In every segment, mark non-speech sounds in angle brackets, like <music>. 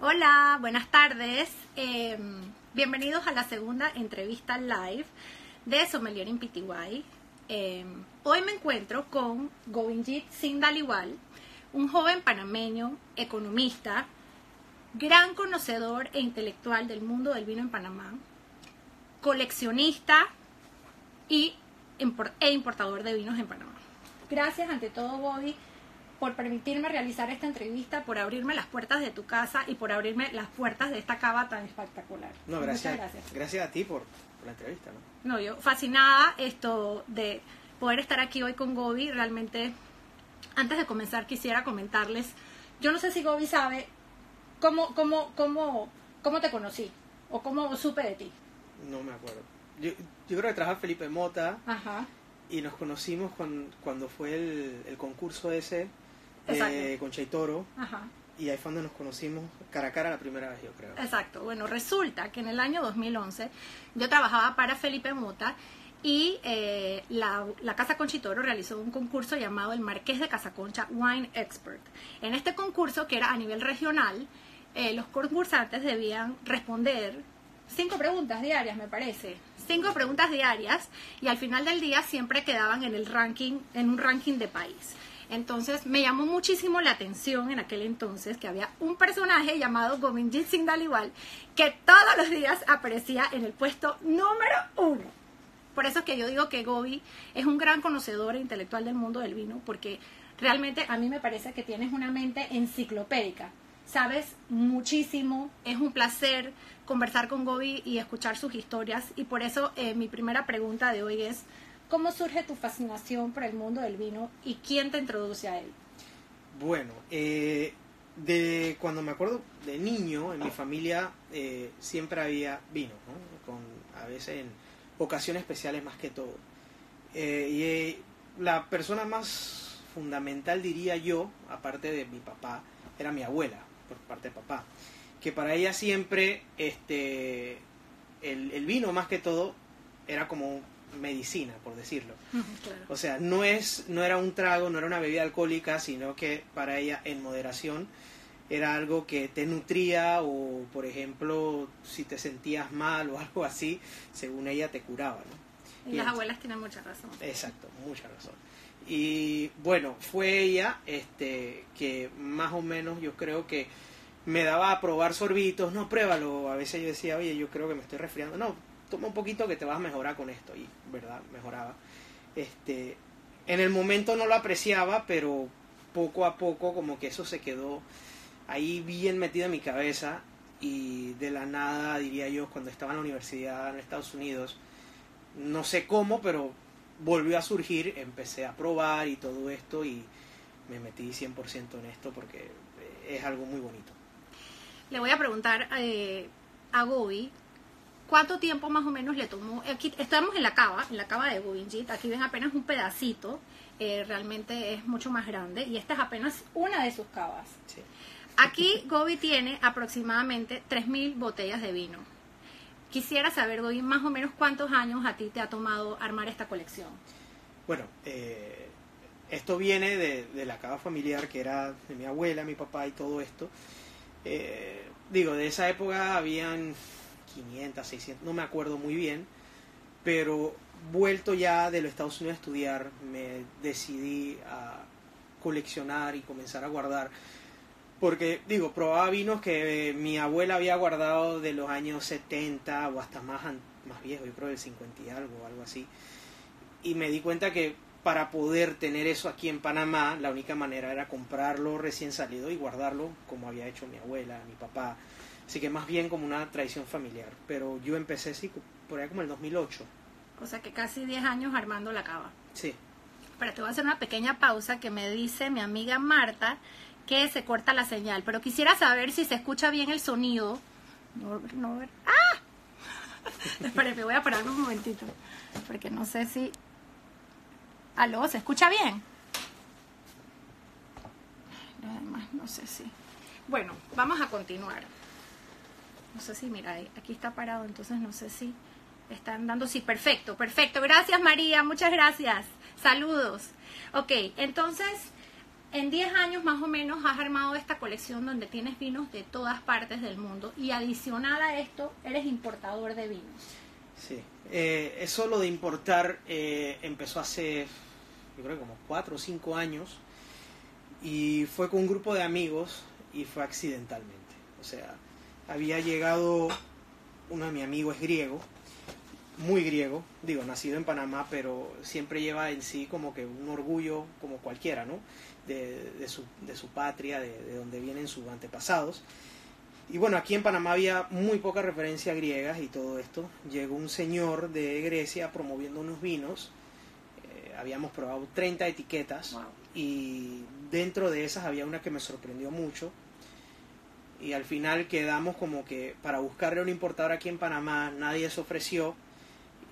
Hola, buenas tardes. Eh, bienvenidos a la segunda entrevista live de Sommelier en PTY. Eh, hoy me encuentro con Govinjit Singh Daliwal, un joven panameño, economista, gran conocedor e intelectual del mundo del vino en Panamá, coleccionista y e importador de vinos en Panamá. Gracias ante todo, Bobby, por permitirme realizar esta entrevista, por abrirme las puertas de tu casa y por abrirme las puertas de esta cava tan espectacular. No, Muchas gracias, gracias. gracias a ti por, por la entrevista, ¿no? No, yo fascinada esto de poder estar aquí hoy con Gobi. Realmente, antes de comenzar, quisiera comentarles. Yo no sé si Gobi sabe cómo, cómo, cómo, cómo te conocí o cómo supe de ti. No me acuerdo. Yo, yo creo que trabajaba Felipe Mota Ajá. y nos conocimos cuan- cuando fue el, el concurso ese de Exacto. Concha y Toro Ajá. y ahí fue donde nos conocimos cara a cara la primera vez, yo creo. Exacto. Bueno, resulta que en el año 2011 yo trabajaba para Felipe Mota y eh, la, la Casa Conchitoro realizó un concurso llamado el Marqués de Casaconcha Wine Expert. En este concurso, que era a nivel regional, eh, los concursantes debían responder cinco preguntas diarias, me parece. Cinco preguntas diarias y al final del día siempre quedaban en el ranking, en un ranking de país. Entonces me llamó muchísimo la atención en aquel entonces que había un personaje llamado Govinjit Singh Daliwal que todos los días aparecía en el puesto número uno. Por eso es que yo digo que Gobi es un gran conocedor e intelectual del mundo del vino, porque realmente a mí me parece que tienes una mente enciclopédica. Sabes muchísimo, es un placer conversar con Gobi y escuchar sus historias. Y por eso eh, mi primera pregunta de hoy es, ¿cómo surge tu fascinación por el mundo del vino y quién te introduce a él? Bueno, eh, de cuando me acuerdo de niño, en mi familia eh, siempre había vino, ¿no? Con, a veces en ocasiones especiales más que todo. Eh, y eh, la persona más fundamental, diría yo, aparte de mi papá, era mi abuela, por parte de papá. Que para ella siempre este, el, el vino más que todo era como medicina, por decirlo. Claro. O sea, no es, no era un trago, no era una bebida alcohólica, sino que para ella en moderación era algo que te nutría o, por ejemplo, si te sentías mal o <laughs> algo así, según ella te curaba, ¿no? Y las abuelas tienen mucha razón. Exacto, mucha razón. Y bueno, fue ella este, que más o menos yo creo que me daba a probar sorbitos, no, pruébalo. A veces yo decía, oye, yo creo que me estoy resfriando. No, toma un poquito que te vas a mejorar con esto. Y, ¿verdad? Mejoraba. Este, en el momento no lo apreciaba, pero poco a poco como que eso se quedó ahí bien metido en mi cabeza. Y de la nada, diría yo, cuando estaba en la universidad en Estados Unidos, no sé cómo, pero volvió a surgir, empecé a probar y todo esto y me metí 100% en esto porque es algo muy bonito. Le voy a preguntar eh, a Gobi cuánto tiempo más o menos le tomó. Aquí estamos en la cava, en la cava de Govinjit. Aquí ven apenas un pedacito. eh, realmente es mucho más grande y esta es apenas una de sus cavas. Sí. Aquí Gobi tiene aproximadamente 3.000 botellas de vino. Quisiera saber, Gobi, más o menos cuántos años a ti te ha tomado armar esta colección. Bueno, eh, esto viene de, de la cava familiar que era de mi abuela, mi papá y todo esto. Eh, digo, de esa época habían 500, 600, no me acuerdo muy bien, pero vuelto ya de los Estados Unidos a estudiar, me decidí a coleccionar y comenzar a guardar. Porque, digo, probaba vinos que eh, mi abuela había guardado de los años 70 o hasta más, más viejo, yo creo del 50 y algo, algo así. Y me di cuenta que para poder tener eso aquí en Panamá, la única manera era comprarlo recién salido y guardarlo como había hecho mi abuela, mi papá. Así que más bien como una tradición familiar. Pero yo empecé, sí, por ahí como el 2008. O sea que casi 10 años armando la cava. Sí. Pero te voy a hacer una pequeña pausa que me dice mi amiga Marta que se corta la señal. Pero quisiera saber si se escucha bien el sonido. No, no, ¡Ah! <laughs> Espera, me voy a parar un momentito. Porque no sé si. ¿Aló? ¿Se escucha bien? Además, no sé si. Bueno, vamos a continuar. No sé si, mira, aquí está parado, entonces no sé si están dando. Sí, perfecto, perfecto. Gracias, María, muchas gracias. Saludos. Ok, entonces, en 10 años más o menos has armado esta colección donde tienes vinos de todas partes del mundo y adicional a esto eres importador de vinos. Sí, eh, eso lo de importar eh, empezó hace, yo creo como 4 o 5 años y fue con un grupo de amigos y fue accidentalmente. O sea, había llegado, uno de mis amigos es griego, muy griego, digo, nacido en Panamá, pero siempre lleva en sí como que un orgullo como cualquiera, ¿no? de, su, de su, patria, de, donde vienen sus antepasados. Y bueno, aquí en Panamá había muy poca referencia griegas y todo esto. Llegó un señor de Grecia promoviendo unos vinos. Eh, habíamos probado 30 etiquetas y dentro de esas había una que me sorprendió mucho. Y al final quedamos como que para buscarle un importador aquí en Panamá, nadie se ofreció.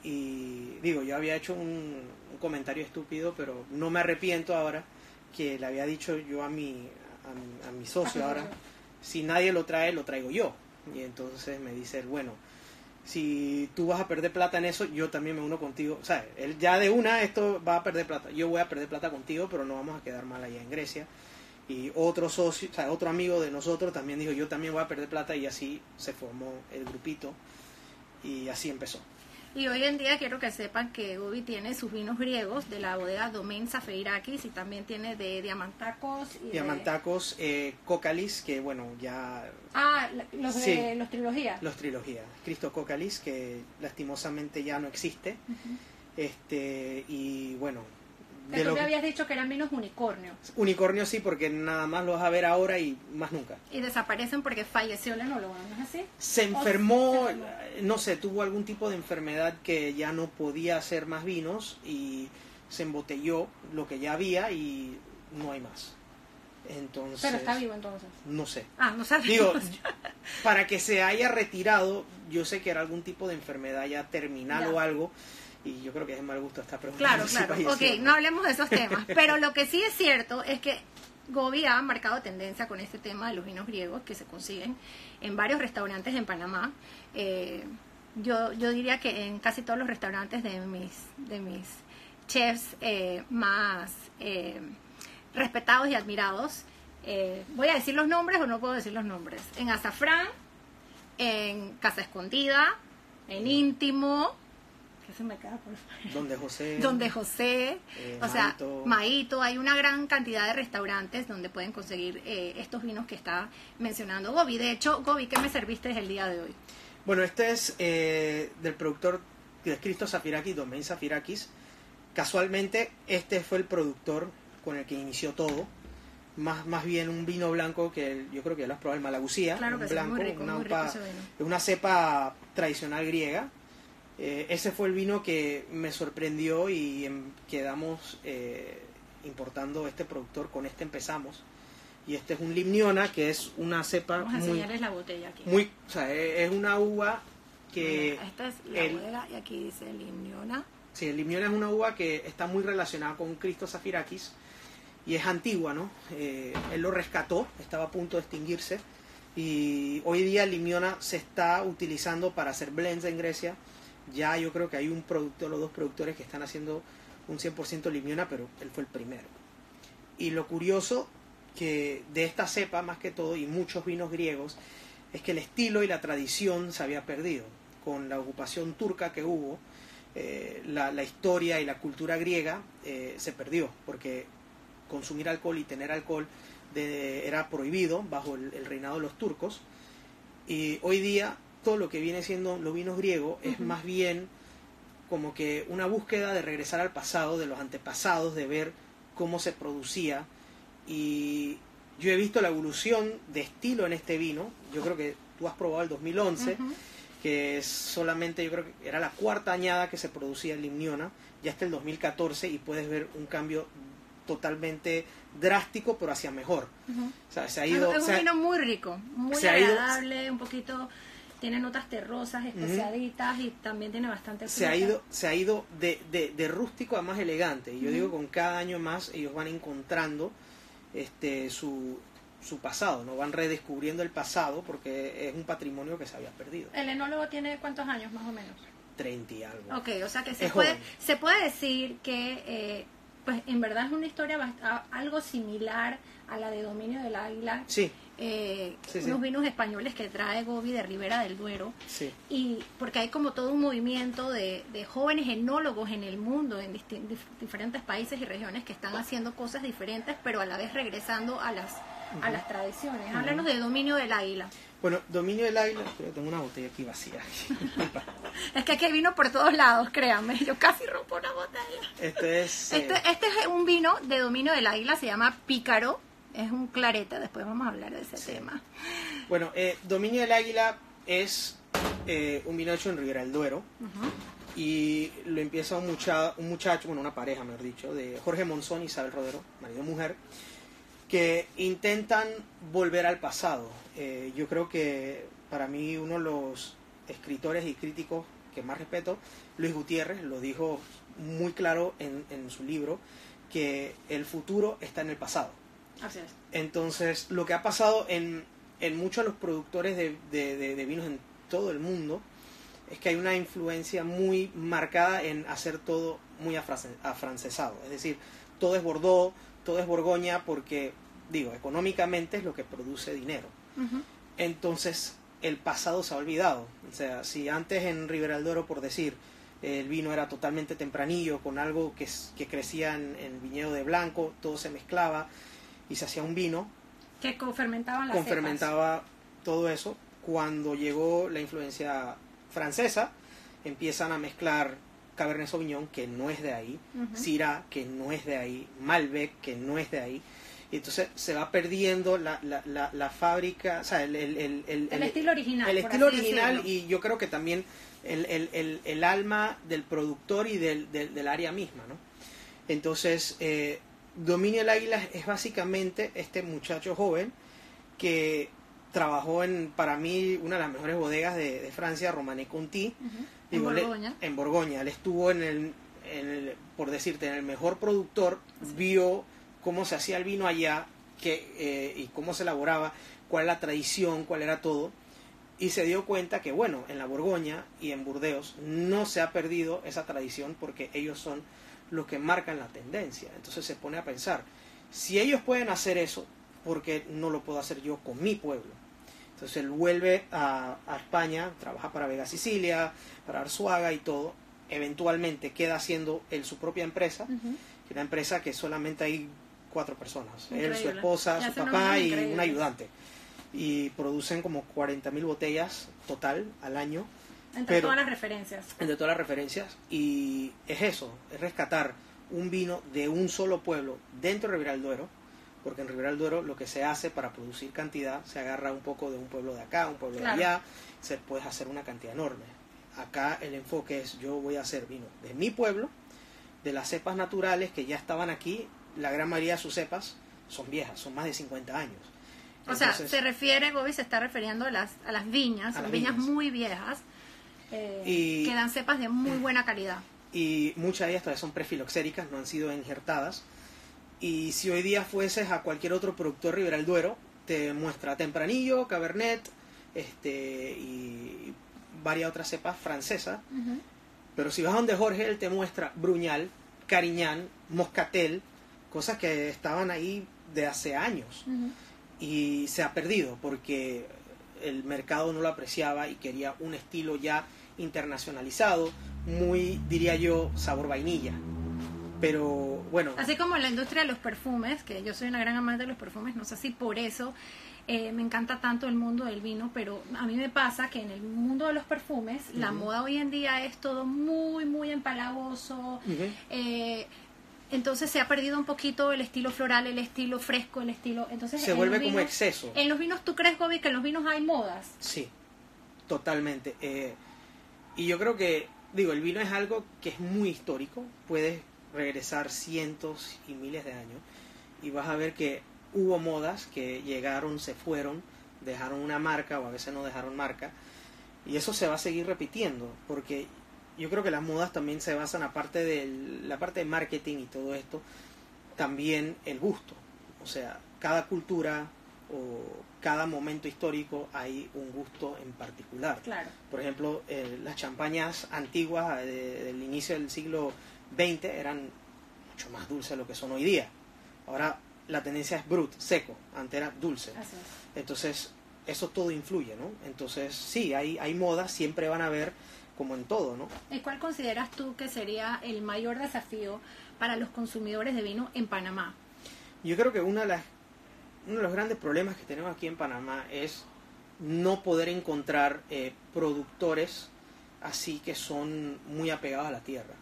Y digo, yo había hecho un comentario estúpido, pero no me arrepiento ahora que le había dicho yo a mi, a, mi socio ahora, si nadie lo trae, lo traigo yo. Y entonces me dice bueno, si tú vas a perder plata en eso, yo también me uno contigo. O sea, él ya de una esto va a perder plata. Yo voy a perder plata contigo, pero no vamos a quedar mal allá en Grecia. Y otro socio, o sea, otro amigo de nosotros también dijo, yo también voy a perder plata y así se formó el grupito y así empezó. Y hoy en día quiero que sepan que Gobi tiene sus vinos griegos de la bodega Domain Safeirakis y también tiene de Diamantacos. Y Diamantacos, eh, Cocalis, que bueno, ya... Ah, los de los trilogías. Los trilogías. Cristo Cocalis, que lastimosamente ya no existe. este Y bueno, de tú me habías dicho que eran vinos unicornio. Unicornio sí, porque nada más los vas a ver ahora y más nunca. Y desaparecen porque falleció el enólogo, ¿no es así? Se enfermó, no sé, tuvo algún tipo de enfermedad que ya no podía hacer más vinos y se embotelló lo que ya había y no hay más. Entonces, Pero está vivo entonces. No sé. Ah, no sabes. Digo, <laughs> para que se haya retirado, yo sé que era algún tipo de enfermedad ya terminal o algo y yo creo que es de mal gusto esta pregunta. Claro, <laughs> claro. ok, no hablemos de esos temas. Pero lo que sí es cierto es que Gobi ha marcado tendencia con este tema de los vinos griegos que se consiguen en varios restaurantes en Panamá. Eh, yo, yo diría que en casi todos los restaurantes de mis, de mis chefs eh, más eh, respetados y admirados. ¿Voy a decir los nombres o no puedo decir los nombres? En Azafrán, en Casa Escondida, en Íntimo, se me queda por Donde José. Donde José. Eh, o sea, Maito. Hay una gran cantidad de restaurantes donde pueden conseguir eh, estos vinos que está mencionando Gobi. De hecho, Gobi, ¿qué me serviste el día de hoy? Bueno, este es eh, del productor de Cristo Zafirakis, Domain Zafirakis. Casualmente, este fue el productor con el que inició todo. Más, más bien un vino blanco que yo creo que lo has probado, el Malagusía. Claro que blanco, muy rico, una, muy rico una cepa tradicional griega eh, ese fue el vino que me sorprendió y em, quedamos eh, importando este productor, con este empezamos. Y este es un Limniona, que es una cepa Vamos a muy, enseñarles la botella aquí. Muy, o sea, e, es una uva que... esta es la bodega y aquí dice Limniona. Sí, el Limniona es una uva que está muy relacionada con Cristo Zafirakis y es antigua, ¿no? Eh, él lo rescató, estaba a punto de extinguirse y hoy día el Limniona se está utilizando para hacer blends en Grecia ya yo creo que hay un productor, los dos productores que están haciendo un 100% limiona, pero él fue el primero. Y lo curioso que de esta cepa, más que todo, y muchos vinos griegos, es que el estilo y la tradición se había perdido. Con la ocupación turca que hubo, eh, la, historia y la cultura griega eh, se perdió, porque consumir alcohol y tener alcohol era prohibido bajo el reinado de los turcos. Y hoy día todo lo que viene siendo los vinos griegos es más bien como que una búsqueda de regresar al pasado, de los antepasados, de ver cómo se producía. Y yo he visto la evolución de estilo en este vino. Yo creo que tú has probado el 2011, que es solamente, yo creo que era la cuarta añada que se producía en Limniona. Ya está el 2014 y puedes ver un cambio totalmente drástico, pero hacia mejor. o sea, se ha ido, es un vino muy rico, muy agradable, un poquito tiene notas terrosas, especiaditas y también tiene bastante se ha ido Se ha ido de, de, rústico a más elegante. Y yo digo, con cada año más ellos van encontrando este su, su pasado, no van redescubriendo el pasado porque es un patrimonio que se había perdido. ¿El enólogo tiene cuántos años más o menos? 30 y algo. Ok, o sea que se, puede, se puede decir que eh, pues en verdad es una historia algo similar a la de Dominio del Águila. Sí, Eh, Sí, sí. unos vinos españoles que trae Gobi de Ribera del Duero. sí. Y porque hay como todo un movimiento de, de jóvenes enólogos en el mundo, en dif- diferentes países y regiones que están haciendo cosas diferentes, pero a la vez regresando a las, a las tradiciones. Háblanos de Dominio del Águila. Bueno, Dominio del Águila, tengo una botella aquí vacía. <laughs> Es que aquí hay vino por todos lados, créanme. Yo casi rompo una botella. Este es... eh, Este, este es un vino de dominio del águila, se llama Pícaro. Es un clarete, después vamos a hablar de ese tema. Bueno, eh, Dominio del Águila es eh, un vino hecho en Ribera del Duero y lo empieza un, mucha- un muchacho, bueno, una pareja, mejor dicho, de Jorge Monzón y Isabel Rodero, marido y mujer, que intentan volver al pasado. Eh, yo creo que para mí uno de los escritores y críticos que más respeto, Luis Gutiérrez, lo dijo muy claro en, en su libro, que el futuro está en el pasado. Así es. Entonces, lo que ha pasado en, en muchos de los productores de, de- de- de vinos en todo el mundo es que hay una influencia muy marcada en hacer todo muy afrance- afrancesado. Es decir, todo es Bordeaux, todo es Borgoña, porque, digo, económicamente es lo que produce dinero. Entonces, el pasado se ha olvidado. O sea, si antes en Ribera del Duero, por decir, el vino era totalmente tempranillo, con algo que, que crecía en, en viñedo de blanco, todo se mezclaba y se hacía un vino, Que fermentaban las cepas. confermentaba todo eso. Cuando llegó la influencia francesa, empiezan a mezclar Cabernet Sauvignon, que no es de ahí, Ujú. Syrah, que no es de ahí, Malbec, que no es de ahí. Y entonces se va perdiendo la, la, la, la fábrica, o sea, el, el, el, el- El estilo original. el estilo original decirlo. y yo creo que también el, el, el, el alma del productor y del, del, del área misma, ¿no? Entonces, eh, Dominio del Águila es básicamente este muchacho joven que trabajó en, para mí, una de las mejores bodegas de, de Francia, Romané Conti. En le- Borgoña. en Borgoña. Él estuvo en el, en el- por decirte, en el mejor productor, vio cómo se hacía el vino allá que, eh, y cómo se elaboraba, cuál era la tradición, cuál era todo. Y se dio cuenta que, bueno, en la Borgoña y en Burdeos no se ha perdido esa tradición porque ellos son los que marcan la tendencia. Entonces se pone a pensar, si ellos pueden hacer eso, ¿por qué no lo puedo hacer yo con mi pueblo? Entonces él vuelve a, a España, trabaja para Vega Sicilia, para Arzuaga y todo. Eventualmente queda haciendo él su propia empresa, que es una empresa que solamente hay cuatro personas. Él, su esposa, su papá y un ayudante. Y producen como 40.000 botellas total al año Entre pero- todas las referencias. entre todas las referencias y es eso, es rescatar un vino de un solo pueblo dentro de Ribera del Duero, porque en Ribera del Duero lo que se hace para producir cantidad se agarra un poco de un pueblo de acá, un pueblo Claro. de allá, se puede hacer una cantidad enorme. Acá el enfoque es yo voy a hacer vino de mi pueblo, de las cepas naturales que ya estaban aquí, la gran mayoría de sus cepas son viejas, son más de 50 años. O sea, se refiere, Gobi se está refiriendo a las, a las viñas, A son las viñas viñas. muy viejas, eh, Y- que dan cepas de muy buena calidad. y muchas de ellas todavía son prefiloxéricas, no han sido injertadas. Y si hoy día fueses a cualquier otro productor Ribera del Duero, te muestra Tempranillo, Cabernet, este y varias otras cepas francesas. Pero si vas a donde Jorge, él te muestra Bruñal, Cariñán, Moscatel, cosas que estaban ahí de hace años. Y se ha perdido porque el mercado no lo apreciaba y quería un estilo ya internacionalizado, muy, diría yo, sabor vainilla. Pero bueno, Así como en la industria de los perfumes, que yo soy una gran amante de los perfumes, no sé si por eso eh, me encanta tanto el mundo del vino, pero a mí me pasa que en el mundo de los perfumes, la moda hoy en día es todo muy, muy empalagoso. Eh, entonces se ha perdido un poquito el estilo floral, el estilo fresco, el estilo... Entonces se vuelve como exceso. En los vinos, ¿tú crees, Gobi, que en los vinos hay modas? Sí, totalmente. Eh, y yo creo que, digo, el vino es algo que es muy histórico, puedes regresar cientos y miles de años y vas a ver que hubo modas que llegaron, se fueron, dejaron una marca o a veces no dejaron marca. Y eso se va a seguir repitiendo porque yo creo que las modas también se basan aparte de la parte de marketing y todo esto también el gusto. O sea cada cultura o cada momento histórico hay un gusto en particular Claro. por ejemplo, eh, las champañas antiguas eh, del inicio del siglo XX eran mucho más dulce de lo que son hoy día. Ahora la tendencia es brut, seco, antes era dulce. Así es. Entonces, eso todo influye, ¿no? Entonces, sí, hay, hay modas, siempre van a haber, como en todo, ¿no? ¿Y cuál consideras tú que sería el mayor desafío para los consumidores de vino en Panamá? Yo creo que una de las, uno de los grandes problemas que tenemos aquí en Panamá es no poder encontrar eh, productores así que son muy apegados a la tierra.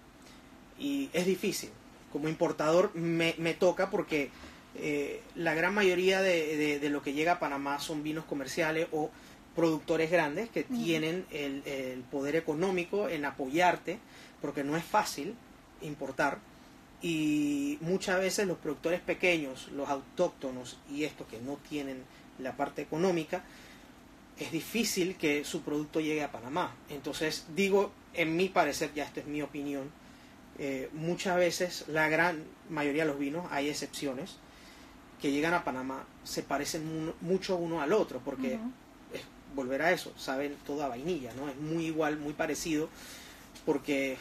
Y es difícil. Como importador me, me toca porque eh, la gran mayoría de, de- de lo que llega a Panamá son vinos comerciales o productores grandes que tienen el, el poder económico en apoyarte, porque no es fácil importar. Y muchas veces los productores pequeños, los autóctonos y estos que no tienen la parte económica, es difícil que su producto llegue a Panamá. Entonces, digo, en mi parecer, ya esta es mi opinión, eh, muchas veces la gran mayoría de los vinos, hay excepciones, que llegan a Panamá se parecen mu- mucho uno al otro, porque Ujú. es volver a eso, saben toda vainilla, ¿no? Es muy igual, muy parecido, porque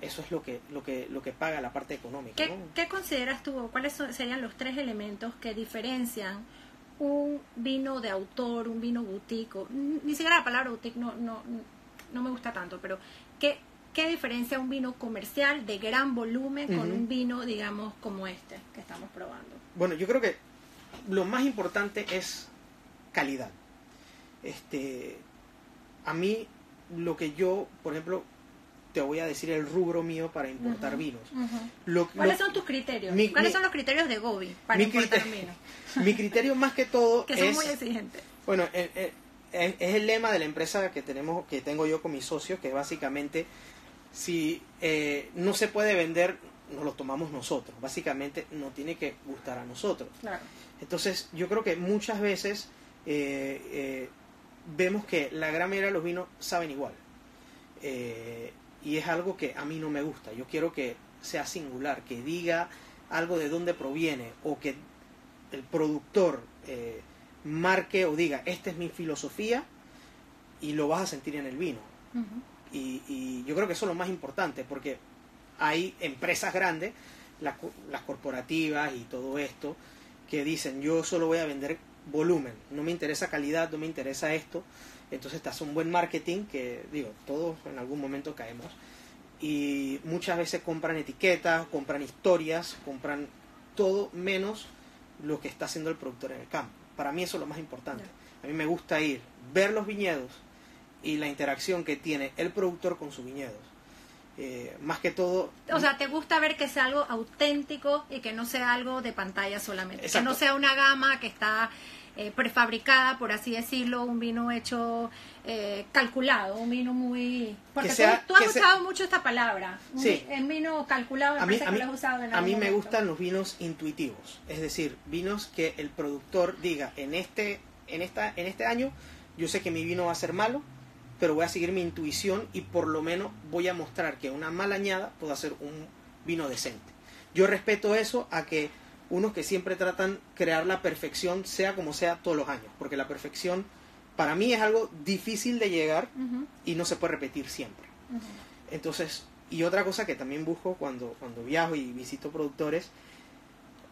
eso es lo que, lo que, lo que paga la parte económica, ¿Qué, ¿no? qué consideras tú, cuáles son- serían los tres elementos que diferencian un vino de autor, un vino boutique? o- ni siquiera la palabra boutique no, no, no me gusta tanto, pero ¿qué, ¿qué diferencia un vino comercial de gran volumen con un vino, digamos, como este que estamos probando? Bueno, yo creo que lo más importante es calidad. Este, a mí lo que yo, por ejemplo, te voy a decir el rubro mío para importar vinos. Lo- ¿Cuáles lo- son tus criterios? Mi- ¿Cuáles mi- son los criterios de Gobi para importar criterio- un vino? <laughs> mi criterio más que todo Que son es muy exigentes. Bueno, eh, eh, es, es el lema de la empresa que tenemos, que tengo yo con mis socios, que básicamente si eh, no se puede vender, nos lo tomamos nosotros. Básicamente no tiene que gustar a nosotros. Claro. Entonces, yo creo que muchas veces eh, eh, vemos que la gran mayoría de los vinos saben igual. Eh, y es algo que a mí no me gusta. Yo quiero que sea singular, que diga algo de dónde proviene o que el productor eh, marque o diga, esta es mi filosofía y lo vas a sentir en el vino. Y, y yo creo que eso es lo más importante, porque hay empresas grandes, las corporativas y todo esto, que dicen, yo solo voy a vender volumen, no me interesa calidad, no me interesa esto. Entonces hace un buen marketing, que digo, todos en algún momento caemos. Y muchas veces compran etiquetas, compran historias, compran todo menos lo que está haciendo el productor en el campo. Para mí eso es lo más importante. A mí me gusta ir, ver los viñedos y la interacción que tiene el productor con sus viñedos. Eh, más que todo... O sea, ¿te gusta ver que sea algo auténtico y que no sea algo de pantalla solamente? Exacto. Que no sea una gama que está eh, prefabricada, por así decirlo, un vino hecho eh, calculado, un vino muy... Porque Que sea- tú, tú has sea- usado mucho esta palabra, un Sí. vi- en vino calculado, me a mí, parece a que mí- lo has usado en a mí algún me momento. gustan los vinos intuitivos, es decir, vinos que el productor diga, en este, en esta, en este año yo sé que mi vino va a ser malo, pero voy a seguir mi intuición y por lo menos voy a mostrar que una mala añada puede hacer un vino decente. Yo respeto eso a que unos que siempre tratan crear la perfección, sea como sea, todos los años, porque la perfección para mí es algo difícil de llegar Ujú, y no se puede repetir siempre. ujú. Entonces, y otra cosa que también busco cuando, cuando viajo y visito productores,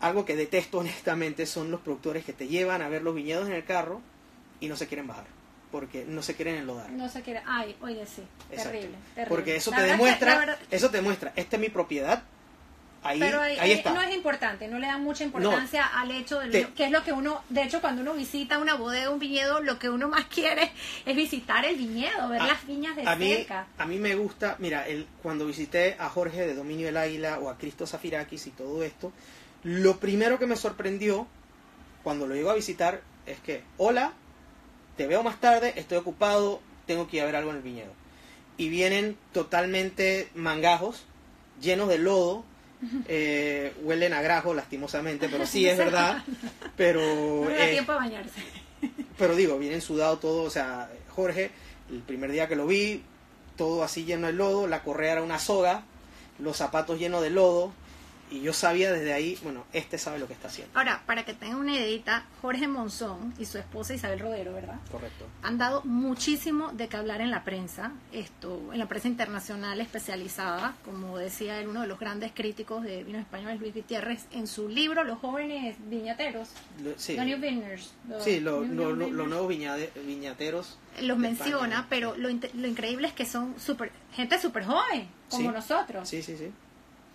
algo que detesto <laughs> honestamente son los productores que te llevan a ver los viñedos en el carro y no se quieren bajar, porque no se quieren enlodar. No se quiere... Ay, oye, sí, terrible, terrible. Porque eso La te que- demuestra, la verdad- eso te demuestra, esta es mi propiedad, ahí, Pero ahí, ahí ahí está. no es importante, no le dan mucha importancia al hecho de Te- que es lo que uno, de hecho cuando uno visita una bodega, un viñedo, lo que uno más <laughs> quiere es visitar el viñedo, ver A- las viñas de a mí, cerca. a mí me gusta, mira, el, cuando visité a Jorge de Dominio del Águila o a Cristo Zafirakis y todo esto, lo primero que me sorprendió cuando lo llego a visitar es que, hola, te veo más tarde, estoy ocupado, tengo que ir a ver algo en el viñedo. Y vienen totalmente mangajos, llenos de lodo, eh, huelen a grajo lastimosamente, pero <laughs> sí es verdad, pero... No le da eh, tiempo a bañarse. pero digo, vienen sudado todo, o sea, Jorge, el primer día que lo vi, todo así lleno de lodo, la correa era una soga, los zapatos llenos de lodo, y yo sabía desde ahí, bueno, este sabe lo que está haciendo. Ahora, para que tengan una idea, Jorge Monzón y su esposa Isabel Rodero, ¿verdad? Correcto. Han dado muchísimo de qué hablar en la prensa, esto, en la prensa internacional especializada, como decía él, uno de los grandes críticos de vinos españoles, Luis Gutiérrez, en su libro Los jóvenes viñateros, Lo- sí, The New Vineyards, los sí lo- New- lo- New lo- Vineyards, los nuevos viñade- viñateros. los menciona, España. pero lo, lo increíble es que son super, gente súper joven, como Sí. nosotros, Sí, sí, sí.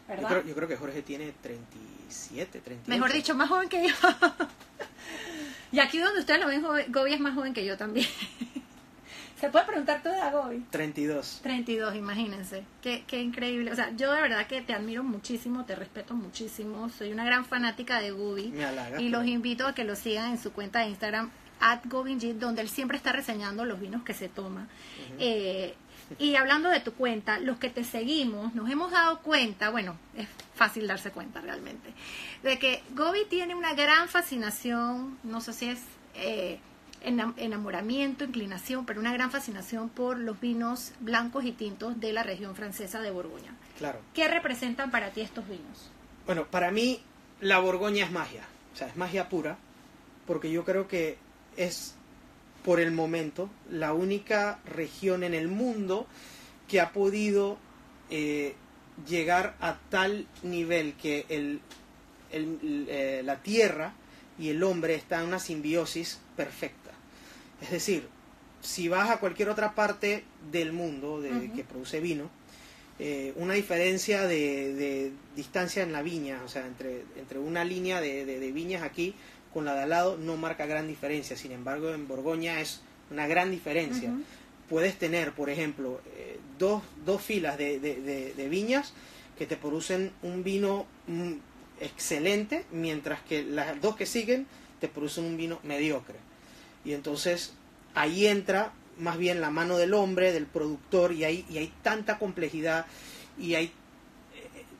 Yo creo, yo creo que Jorge tiene 37, 38. Mejor dicho, más joven que yo. <laughs> y aquí donde ustedes lo ven, joven, Gobi es más joven que yo también. <laughs> ¿Se puede preguntar tu edad, Gobi? 32. 32, imagínense. Qué, qué increíble. O sea, yo de verdad que te admiro muchísimo, te respeto muchísimo. Soy una gran fanática de Gobi. Me halaga. Y los invito a que lo sigan en su cuenta de Instagram, at donde él siempre está reseñando los vinos que se toma. Eh, y hablando de tu cuenta, los que te seguimos, nos hemos dado cuenta, bueno, es fácil darse cuenta realmente, de que Gobi tiene una gran fascinación, no sé si es eh, enam- enamoramiento, inclinación, pero una gran fascinación por los vinos blancos y tintos de la región francesa de Borgoña. Claro. ¿Qué representan para ti estos vinos? Bueno, para mí la Borgoña es magia. O sea, es magia pura. Porque yo creo que es, por el momento, la única región en el mundo que ha podido eh, llegar a tal nivel que el, el- eh, la tierra y el hombre están en una simbiosis perfecta. Es decir, si vas a cualquier otra parte del mundo de, que produce vino, eh, una diferencia de, de distancia en la viña, o sea, entre, entre una línea de viñas aquí con la de al lado no marca gran diferencia. Sin embargo, en Borgoña es una gran diferencia. Puedes tener, por ejemplo, eh, dos, dos filas de, de- de- de viñas que te producen un vino mm, excelente, mientras que las dos que siguen te producen un vino mediocre. Y entonces ahí entra más bien la mano del hombre, del productor, y hay, y hay tanta complejidad y hay...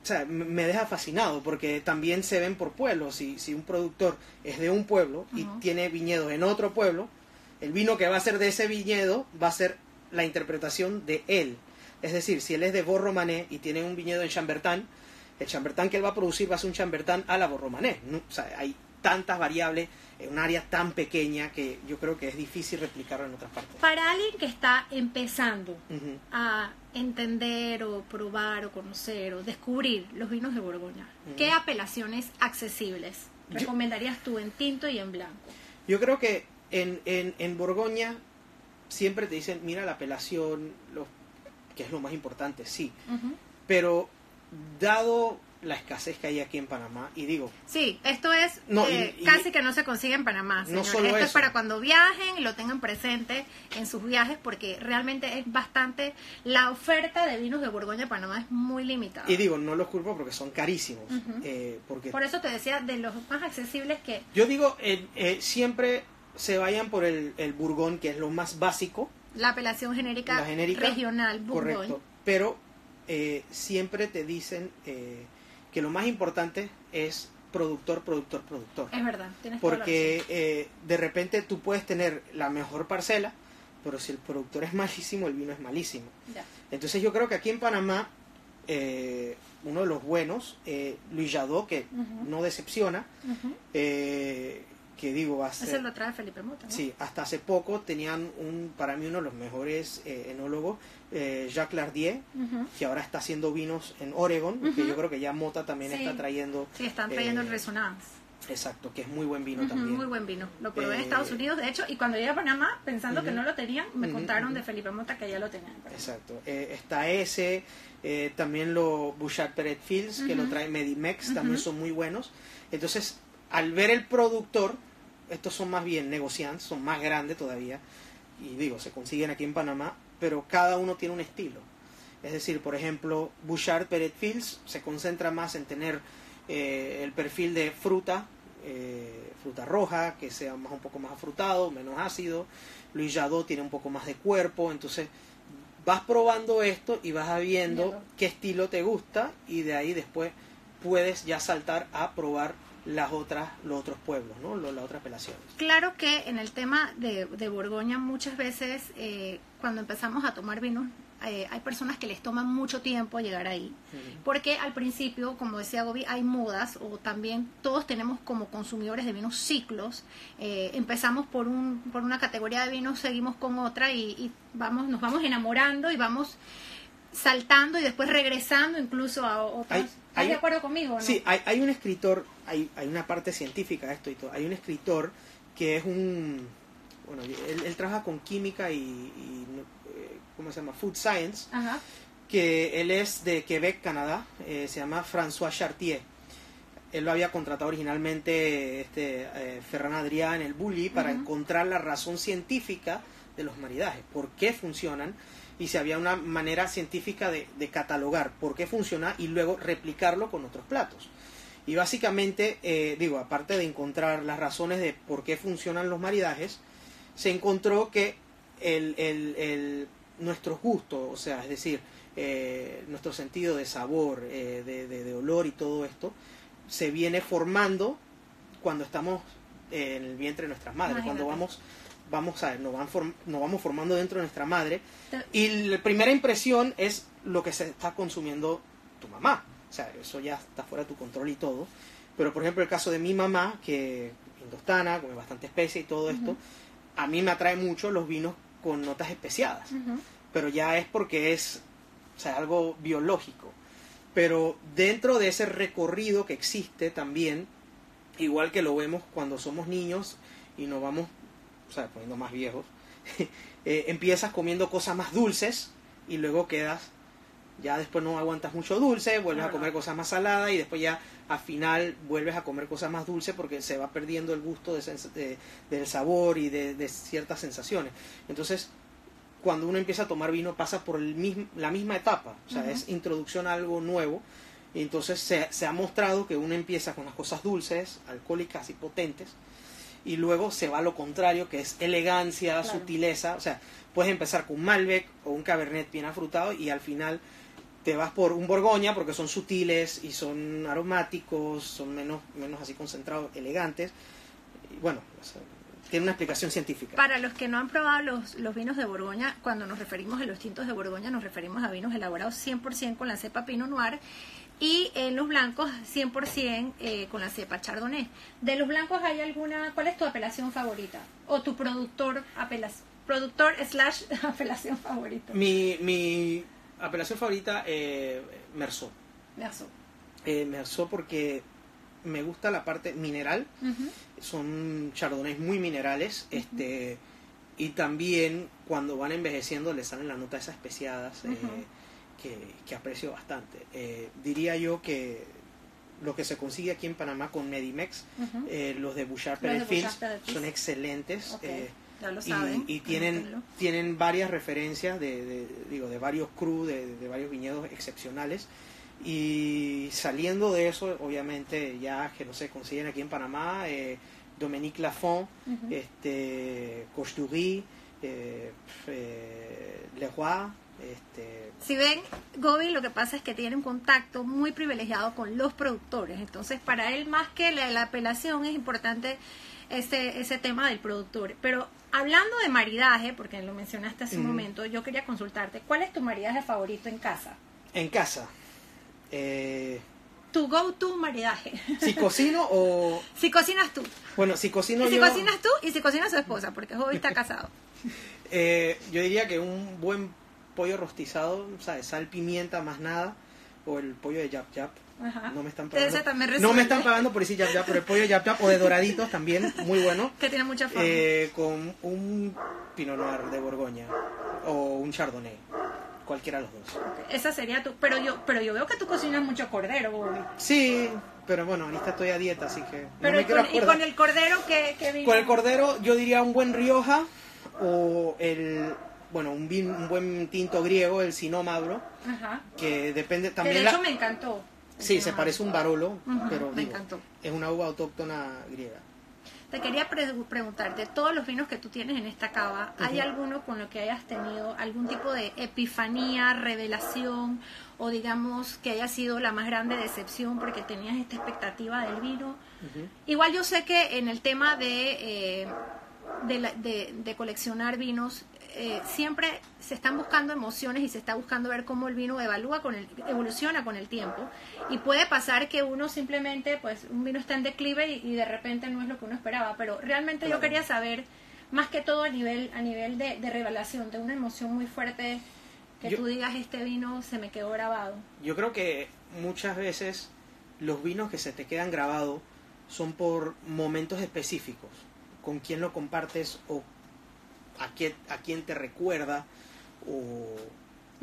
O sea, me deja fascinado porque también se ven por pueblos. Si, si un productor es de un pueblo y tiene viñedos en otro pueblo, el vino que va a ser de ese viñedo va a ser la interpretación de él. Es decir, si él es de Borromané y tiene un viñedo en Chambertin, el Chambertin que él va a producir va a ser un Chambertin a la Borromané. ¿no? O sea, hay tantas variables en un área tan pequeña que yo creo que es difícil replicarlo en otras partes. Para alguien que está empezando Ujú. a entender o probar o conocer o descubrir los vinos de Borgoña, Ujú. ¿qué apelaciones accesibles recomendarías tú en tinto y en blanco? Yo creo que en, en, en Borgoña siempre te dicen, mira la apelación, lo, que es lo más importante, sí. Ujú. Pero dado la escasez que hay aquí en Panamá, y digo, Sí, esto es No, eh, y- y- casi que no se consigue en Panamá. No señores. solo esto es para cuando viajen y lo tengan presente en sus viajes porque realmente es bastante, la oferta de vinos de Borgoña Panamá es muy limitada. y digo, no los culpo porque son carísimos. Eh, porque Por eso te decía de los más accesibles que... yo digo, eh, eh, siempre se vayan por el, el Burgón, que es lo más básico, La apelación genérica, La genérica, regional, Bourgogne. correcto. Pero eh, siempre te dicen eh, que lo más importante es productor, productor, productor. Es verdad, tienes Porque eh, de repente tú puedes tener la mejor parcela, pero si el productor es <laughs> malísimo, el vino es malísimo. Ya. Entonces yo creo que aquí en Panamá, eh, uno de los buenos, eh, Luis Jadot, que no decepciona, eh, que digo, ser... Ese lo trae Felipe Mota, ¿no? Sí, hasta hace poco tenían un, para mí uno de los mejores eh, enólogos, eh, Jacques Lardier, que ahora está haciendo vinos en Oregon, que yo creo que ya Mota también Sí. está trayendo, Sí, están trayendo Eh, el Resonance. exacto, que es muy buen vino también. Muy buen vino. Lo probé en Eh, Estados Unidos, de hecho, y cuando llegué a Panamá, pensando que no lo tenían, me contaron de Felipe Mota que ya lo tenían. Exacto. Eh, está ese, eh, también lo Bouchard Peret Fields, que lo trae Medimex, también son muy buenos. Entonces, al ver el productor, estos son más bien negociantes, son más grandes todavía, y digo, se consiguen aquí en Panamá, pero cada uno tiene un estilo. Es decir, por ejemplo, Bouchard Peret Fields se concentra más en tener eh, el perfil de fruta, eh, fruta roja, que sea más un poco más afrutado, menos ácido. Luis Jadot tiene un poco más de cuerpo, entonces vas probando esto y vas viendo Viendo. qué estilo te gusta y de ahí después puedes ya saltar a probar las otras los otros pueblos, ¿no? Las otras apelaciones. Claro que en el tema de, de Borgoña muchas veces eh, cuando empezamos a tomar vinos eh, hay personas que les toman mucho tiempo llegar ahí, porque al principio, como decía Gobi, hay modas o también todos tenemos como consumidores de vinos ciclos. Eh, empezamos por, un, por una categoría de vinos, seguimos con otra y, vamos, nos vamos enamorando y vamos saltando y después regresando incluso a otras. ¿Estás de acuerdo conmigo? Sí, hay, hay un escritor, hay, hay una parte científica de esto y todo. Hay un escritor que es un bueno, él, trabaja con química y, eh, ¿cómo se llama? Food Science, que él es de Quebec, Canadá, eh, se llama François Chartier. Él lo había contratado originalmente este, eh, Ferran Adrià en el Bully para encontrar la razón científica de los maridajes, por qué funcionan y si había una manera científica de, de catalogar por qué funciona y luego replicarlo con otros platos. Y básicamente, digo, aparte de encontrar las razones de por qué funcionan los maridajes, se encontró que el, el, el, nuestros gustos, o sea, es decir, eh, nuestro sentido de sabor, eh, de, de, olor y todo esto, se viene formando cuando estamos en el vientre de nuestras madres, cuando vamos vamos a ver, nos, van nos vamos formando dentro de nuestra madre y la primera impresión es lo que se está consumiendo tu mamá, o sea, eso ya está fuera de tu control y todo, pero por ejemplo el caso de mi mamá, que indostana, come bastante especie y todo esto, a mí me atrae mucho los vinos con notas especiadas, pero ya es porque es sea, algo biológico. Pero dentro de ese recorrido que existe también, igual que lo vemos cuando somos niños y nos vamos o sea, poniendo más viejos, <laughs> eh, empiezas comiendo cosas más dulces y luego quedas ya después no aguantas mucho dulce, vuelves a comer cosas más saladas y después ya al final vuelves a comer cosas más dulces porque se va perdiendo el gusto de, del sabor y de, ciertas sensaciones. Entonces, cuando uno empieza a tomar vino pasa por el mismo, la misma etapa, o sea, es introducción a algo nuevo. Y entonces se, se, ha mostrado que uno empieza con las cosas dulces, alcohólicas y potentes, y luego se va a lo contrario, que es elegancia, sutileza. O sea, puedes empezar con un Malbec o un Cabernet bien afrutado y al final te vas por un Borgoña porque son sutiles y son aromáticos, son menos, menos así concentrados, elegantes. Y bueno, tiene una explicación científica. Para los que no han probado los, los, vinos de Borgoña, cuando nos referimos a los tintos de Borgoña, nos referimos a vinos elaborados 100% con la cepa Pinot Noir y en los blancos 100% eh, con la cepa Chardonnay. De los blancos hay alguna, ¿cuál es tu apelación favorita? O tu productor apelación, productor slash <laughs> apelación favorita. Mi, mi apelación favorita, eh, Merceau. Eh, Merceau. porque me gusta la parte mineral. Son chardonnays muy minerales. este Y también cuando van envejeciendo le salen las notas esas especiadas eh, que, aprecio bastante. Eh, diría yo que lo que se consigue aquí en Panamá con Medimex, los de Bouchard Perez son excelentes y, tienen, tienen varias referencias de, digo, de varios crew, de, varios viñedos excepcionales. Y saliendo de eso, obviamente, ya que no se consiguen aquí en Panamá, eh, Dominique Lafont, este, Costurie, eh, eh, Leroy, este... Si ven, Gobi lo que pasa es que tiene un contacto muy privilegiado con los productores. Entonces, para él, más que la, apelación, es importante ese, ese tema del productor. Pero Hablando de maridaje, porque lo mencionaste hace un momento, yo quería consultarte, ¿cuál es tu maridaje favorito en casa? En casa. Eh... Tu go-to maridaje. ¿Si cocino o...? <laughs> Si cocinas tú. Bueno, si cocino y si cocinas tú y si cocina su esposa, porque Joby está casado. <laughs> Eh, yo diría que un buen pollo rostizado, ¿sabes? Sal, pimienta, más nada. O el pollo de Yap Yap. No me están pagando. No me están pagando por decir yap por el pollo yap yap o de doraditos también, muy bueno. Que tiene mucha fama. Eh, con un Pinot Noir de Borgoña o un Chardonnay. Cualquiera de los dos. Esa sería tu. Pero yo, pero yo veo que tú cocinas mucho cordero, Bobby. Sí, pero bueno, ahorita estoy a dieta, así que. Pero y, con, y, con, el cordero que, que Con el cordero, yo diría un buen Rioja o el bueno, un, un buen tinto griego, el Sinómagro, Ajá. que depende también... de hecho me encantó. Sí, se parece a un Barolo, pero es una uva autóctona griega. Te quería preguntar, de todos los vinos que tú tienes en esta cava, ¿hay alguno con lo que hayas tenido algún tipo de epifanía, revelación o digamos que haya sido la más grande decepción porque tenías esta expectativa del vino? Igual yo sé que en el tema de, eh, de, de, coleccionar vinos eh, siempre se están buscando emociones y se está buscando ver cómo el vino evalúa con el, evoluciona con el tiempo. Y puede pasar que uno simplemente, pues, un vino está en declive y, de repente no es lo que uno esperaba. Pero realmente yo quería saber, más que todo a nivel, a nivel de, revelación, de una emoción muy fuerte, que tú digas, este vino se me quedó grabado. Yo creo que muchas veces los vinos que se te quedan grabados son por momentos específicos, con quién lo compartes o a quién, a quién te recuerda o...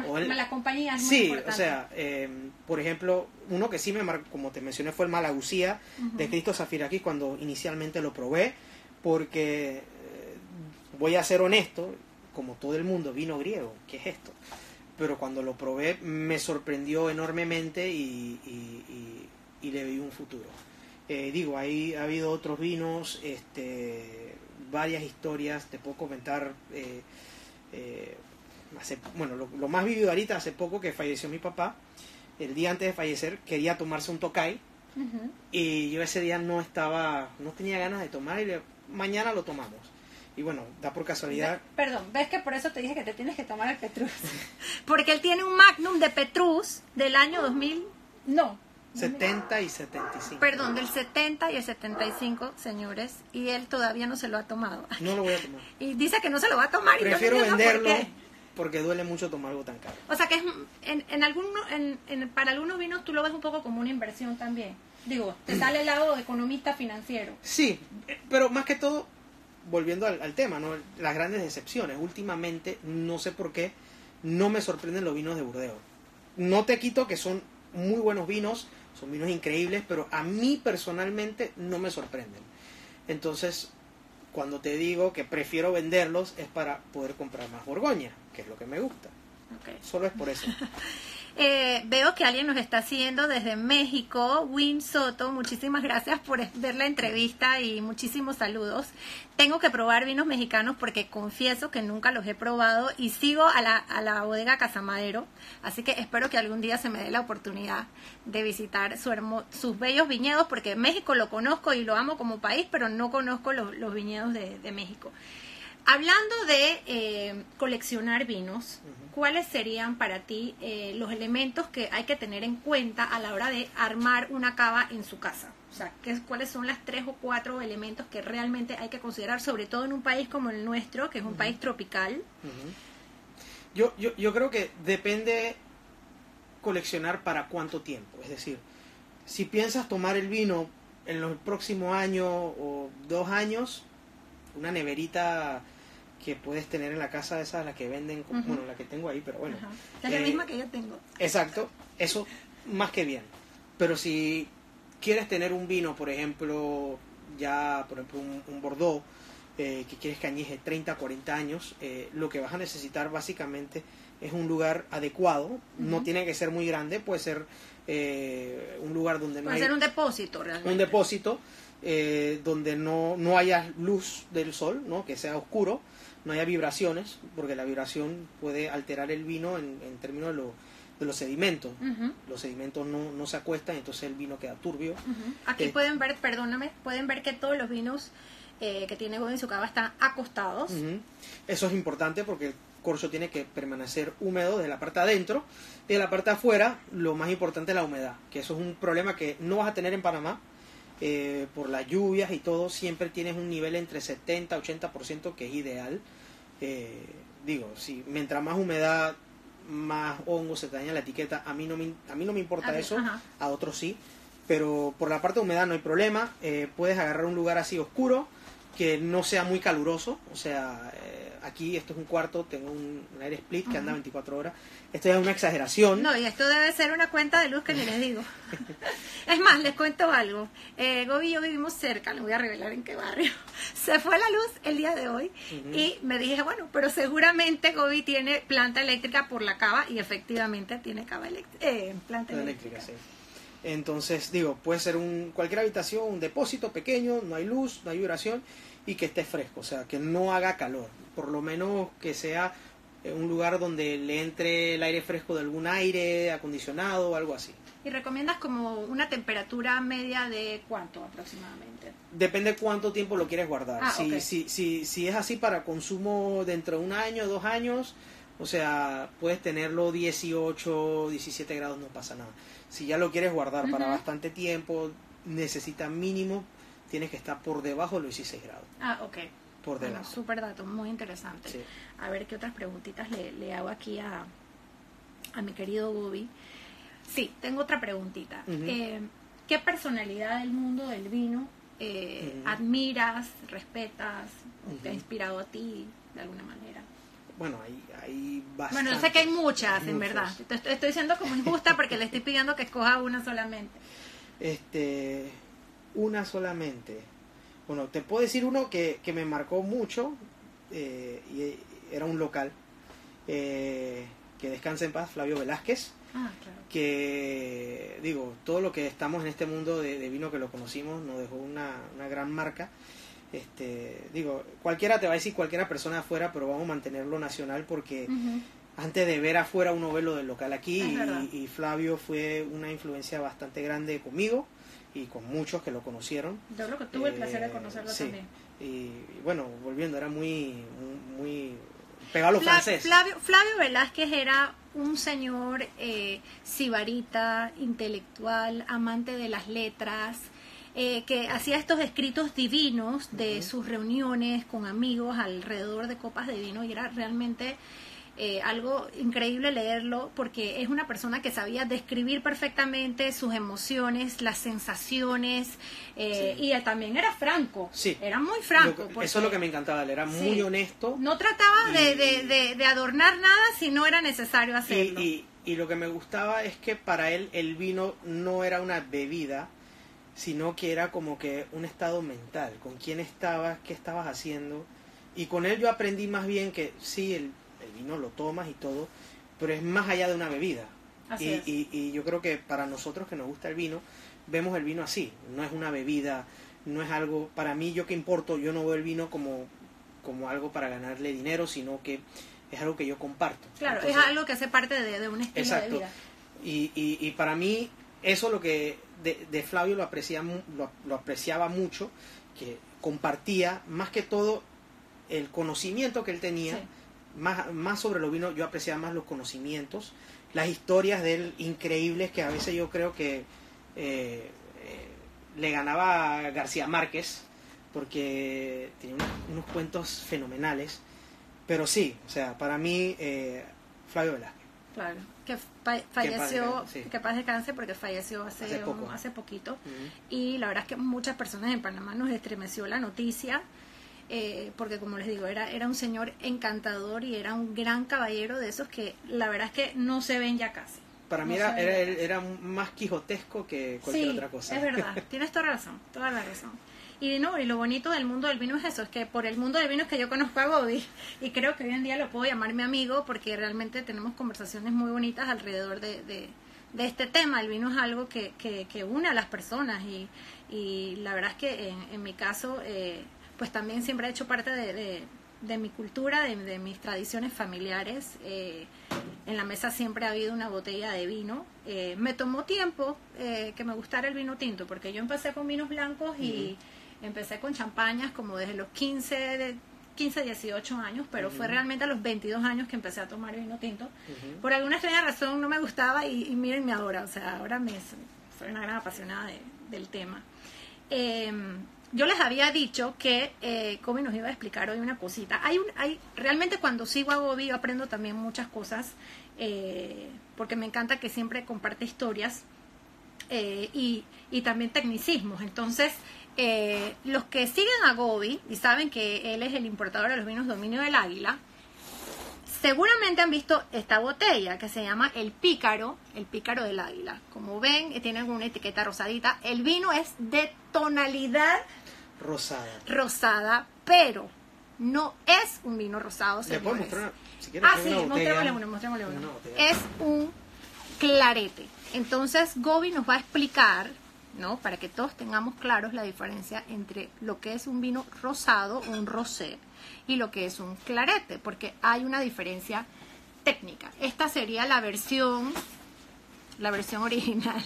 o la compañía es muy Sí, o sea, em, por ejemplo, uno que sí me marcó, como te mencioné, fue el Malagucía de Cristo Zafiraquis cuando inicialmente lo probé, porque eh, voy a ser honesto, como todo el mundo, vino griego, ¿qué es esto? Pero cuando lo probé me sorprendió enormemente y, y le vi un futuro. Eh, digo, ahí ha habido otros vinos, este, varias historias, te puedo comentar, eh, eh, bueno, lo, más vivido ahorita, hace poco que falleció mi papá, el día antes de fallecer quería tomarse un tokai y yo ese día no estaba, no tenía ganas de tomar y le, mañana lo tomamos. Y bueno, da por casualidad. perdón, ves que por eso te dije que te tienes que tomar el Petrus. <laughs> Porque él tiene un Magnum de Petrus del año 2000. No, 70 y 75. Perdón, del 70 y el 75, señores, y él todavía no se lo ha tomado. No lo voy a tomar. <laughs> Y dice que no se lo va a tomar. Prefiero venderlo porque duele mucho tomar algo tan caro. O sea que es, en, en, en, para algunos vinos tú lo ves un poco como una inversión también. Digo, te sale el lado economista financiero. Sí, pero más que todo, volviendo al, al tema, ¿no? las grandes decepciones. Últimamente, no sé por qué, no me sorprenden los vinos de Burdeos. No te quito que son muy buenos vinos, son vinos increíbles, pero a mí personalmente no me sorprenden. Entonces, cuando te digo que prefiero venderlos es para poder comprar más Borgoña, que es lo que me gusta. Solo es por eso. <laughs> Eh, veo que alguien nos está siguiendo desde México, Win Soto, muchísimas gracias por ver la entrevista y muchísimos saludos. Tengo que probar vinos mexicanos porque confieso que nunca los he probado y sigo a la, a la bodega Casamadero, así que espero que algún día se me dé la oportunidad de visitar su sus bellos viñedos porque México lo conozco y lo amo como país, pero no conozco los, viñedos de México. Hablando de eh, coleccionar vinos, ¿cuáles serían para ti eh, los elementos que hay que tener en cuenta a la hora de armar una cava en su casa? O sea, ¿qué, ¿cuáles son las tres o cuatro elementos que realmente hay que considerar, sobre todo en un país como el nuestro, que es un país tropical? yo, yo, yo creo que depende coleccionar para cuánto tiempo. Es decir, si piensas tomar el vino en los próximos años o dos años, una neverita que puedes tener en la casa esa, la que venden, bueno, la que tengo ahí, pero bueno. Es la eh, misma que yo tengo. Exacto, eso más que bien. Pero si quieres tener un vino, por ejemplo, ya, por ejemplo, un, Bordeaux, eh, que quieres que añeje 30, 40 años, eh, lo que vas a necesitar básicamente es un lugar adecuado, no tiene que ser muy grande, puede ser un lugar donde no puede ser un depósito realmente. Un depósito eh, donde no, no haya luz del sol, ¿no? que sea oscuro, no haya vibraciones, porque la vibración puede alterar el vino en, términos de, de, los sedimentos. Los sedimentos no, no, se acuestan, entonces el vino queda turbio. Aquí eh, pueden ver, perdóname, pueden ver que todos los vinos eh, que tiene en su cava están acostados. Eso es importante porque el corcho tiene que permanecer húmedo de la parte adentro y de la parte afuera lo más importante es la humedad, que eso es un problema que no vas a tener en Panamá eh, por las lluvias y todo, siempre tienes un nivel entre 70 y 80% que es ideal. Eh, digo, si mientras más humedad, más hongo se te daña la etiqueta, a mí no me, a mí no me importa eso, a otros sí, pero por la parte de humedad no hay problema, eh, puedes agarrar un lugar así oscuro, que no sea muy caluroso, o sea, aquí esto es un cuarto, tengo un, aire split que anda 24 horas. Esto es una exageración. No, y esto debe ser una cuenta de luz que ni les digo. <laughs> es más, les cuento algo. Eh, Gobi y yo vivimos cerca, les voy a revelar en qué barrio. <laughs> Se fue la luz el día de hoy y me dije, bueno, pero seguramente Gobi tiene planta eléctrica por la cava y efectivamente tiene cava eh, planta eléctrica. sí. Entonces, digo, puede ser un, cualquier habitación, un depósito pequeño, no hay luz, no hay vibración y que esté fresco, o sea, que no haga calor, por lo menos que sea eh, un lugar donde le entre el aire fresco de algún aire acondicionado o algo así. ¿Y recomiendas como una temperatura media de cuánto aproximadamente? Depende cuánto tiempo lo quieres guardar. Ah, si, ok. si, si, si es así para consumo dentro de un año, dos años, o sea, puedes tenerlo 18, 17 grados, no pasa nada. Si ya lo quieres guardar para Ujú. bastante tiempo, necesita mínimo, tienes que estar por debajo de los 16 grados. Ah, ok. Por Bueno, debajo. súper dato, muy interesante. Sí. A ver qué otras preguntitas le, le hago aquí a, a mi querido Bobby. Sí, tengo otra preguntita. Eh, ¿Qué personalidad del mundo del vino eh, admiras, respetas, te ha inspirado a ti de alguna manera? Bueno, hay, hay bastante. Bueno, yo sé que hay muchas, en verdad. Estoy, estoy siendo como injusta porque le estoy pidiendo que escoja una solamente. Este, una solamente. Bueno, te puedo decir uno que, que me marcó mucho eh, y era un local. eh, que descansa en paz, Flavio Velázquez. Ah, claro. que digo, todo lo que estamos en este mundo de, de vino que lo conocimos nos dejó una, una gran marca. Este, digo, cualquiera te va a decir cualquiera persona afuera, pero vamos a mantenerlo nacional porque antes de ver afuera uno ve lo del local aquí y Flavio fue una influencia bastante grande conmigo y con muchos que lo conocieron. Yo creo que tuve el Eh, placer de conocerlo sí. también. Y, y bueno, volviendo, era muy, muy, pegado a lo Fla- francés. Flavio, Flavio Velázquez era un señor eh, sibarita, intelectual, amante de las letras, eh, que hacía estos escritos divinos de sus reuniones con amigos alrededor de copas de vino y era realmente eh, algo increíble leerlo porque es una persona que sabía describir perfectamente sus emociones, las sensaciones eh, Sí. y él también era franco, Sí. era muy franco. Lo porque- eso es lo que me encantaba, él era muy honesto. no trataba de, Y- de, de, de adornar nada si no era necesario Y, hacerlo. y, y lo que me gustaba es que para él el vino no era una bebida, sino que era como que un estado mental, con quién estabas, qué estabas haciendo. Y con él yo aprendí más bien que sí, el, vino lo tomas y todo, pero es más allá de una bebida. Así y, es. y, y yo creo que para nosotros que nos gusta el vino, vemos el vino así, no es una bebida, no es algo, para mí yo que importo, yo no veo el vino como, como algo para ganarle dinero, sino que es algo que yo comparto. claro, Entonces, es algo que hace parte de, de un estilo Exacto. de vida. y, y, y para mí, eso lo que de, de Flavio lo, aprecia, lo, lo apreciaba mucho, que compartía más que todo el conocimiento que él tenía, Sí. Más, más sobre los vinos, yo apreciaba más los conocimientos, las historias de él increíbles que a veces yo creo que eh, eh, le ganaba a García Márquez, porque tenía unos, unos cuentos fenomenales. Pero sí, o sea, para mí, eh, Flavio Velázquez. Claro, que fa- falleció, sí. que paz descanse porque falleció hace, Hace poco. un- hace poquito. Y la verdad es que muchas personas en Panamá nos estremeció la noticia, eh, porque como les digo, era, era un señor encantador y era un gran caballero de esos que la verdad es que no se ven ya casi. Para mí No era, era, era más quijotesco que cualquier sí, otra cosa. es verdad, <laughs> tienes toda la razón, toda la razón. Y no, y lo bonito del mundo del vino es eso, es que por el mundo del vino es que yo conozco a Bobby y creo que hoy en día lo puedo llamar mi amigo porque realmente tenemos conversaciones muy bonitas alrededor de, de, de este tema. El vino es algo que, que, que une a las personas y, y la verdad es que en, en mi caso, eh, pues también siempre ha hecho parte de, de, de mi cultura, de, de mis tradiciones familiares. Eh, en la mesa siempre ha habido una botella de vino. Eh, me tomó tiempo eh, que me gustara el vino tinto, porque yo empecé con vinos blancos y empecé con champañas como desde los 15, de, 15 18 años, pero fue realmente a los 22 años que empecé a tomar vino tinto. Por alguna extraña razón no me gustaba y, y mírenme ahora, o sea, ahora me, soy una gran apasionada de- del tema. Eh, yo les había dicho que eh, Kobe nos iba a explicar hoy una cosita. Hay un, hay, realmente cuando sigo a Bobby yo aprendo también muchas cosas, eh, porque me encanta que siempre comparte historias eh, y, y también tecnicismos. Entonces, eh, los que siguen a Gobi y saben que él es el importador de los vinos Dominio del Águila, seguramente han visto esta botella que se llama el pícaro, el pícaro del águila. Como ven, eh, tiene una etiqueta rosadita. El vino es de tonalidad Rosada. rosada, pero no es un vino rosado. ¿Le puedo mostrar? Si quieres, Ah, sí, una mostrémosle uno, mostrémosle uno. Es un clarete. Entonces, Gobi nos va a explicar, ¿no? Para que todos tengamos claros la diferencia entre lo que es un vino rosado un rosé y lo que es un clarete, porque hay una diferencia técnica. Esta sería la versión la versión original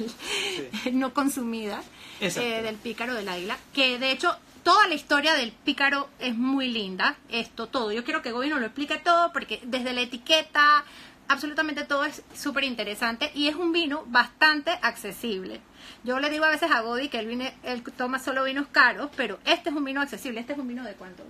<laughs> no consumida eh, del pícaro del águila, que de hecho toda la historia del pícaro es muy linda, esto todo. Yo quiero que Gobi nos lo explique todo porque desde la etiqueta, absolutamente todo es súper interesante y es un vino bastante accesible. Yo le digo a veces a Gobi que él, viene, él toma solo vinos caros, pero este es un vino accesible. ¿Este es un vino de cuánto,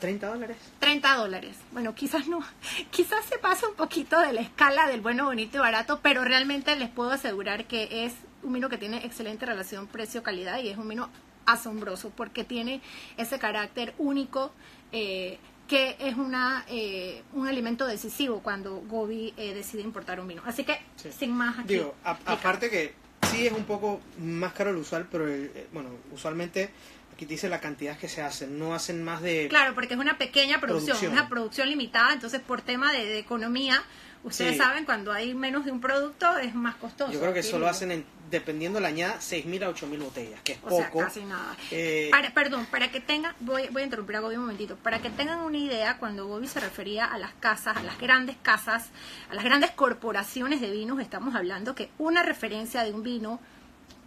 30 dólares. 30 dólares. Bueno, quizás no, <laughs> quizás se pasa un poquito de la escala del bueno, bonito y barato, pero realmente les puedo asegurar que es un vino que tiene excelente relación precio-calidad y es un vino asombroso porque tiene ese carácter único eh, que es una eh, un alimento decisivo cuando Gobi eh, decide importar un vino. Así que, sin más aquí. Digo, aparte que sí es un poco más caro el usual, pero bueno, usualmente aquí dice la cantidad que se hacen, no hacen más de... Claro, porque es una pequeña producción, una producción limitada, entonces por tema de, economía, ustedes saben, cuando hay menos de un producto es más costoso. Yo creo que solo hacen, en, dependiendo la añada, 6.000 a 8.000 botellas, que es o poco. Sea, casi nada. Eh, perdón, para que tengan, voy, voy a interrumpir a Gobi un momentito, para que tengan una idea, cuando Gobi se refería a las casas, a las grandes casas, a las grandes corporaciones de vinos, estamos hablando que una referencia de un vino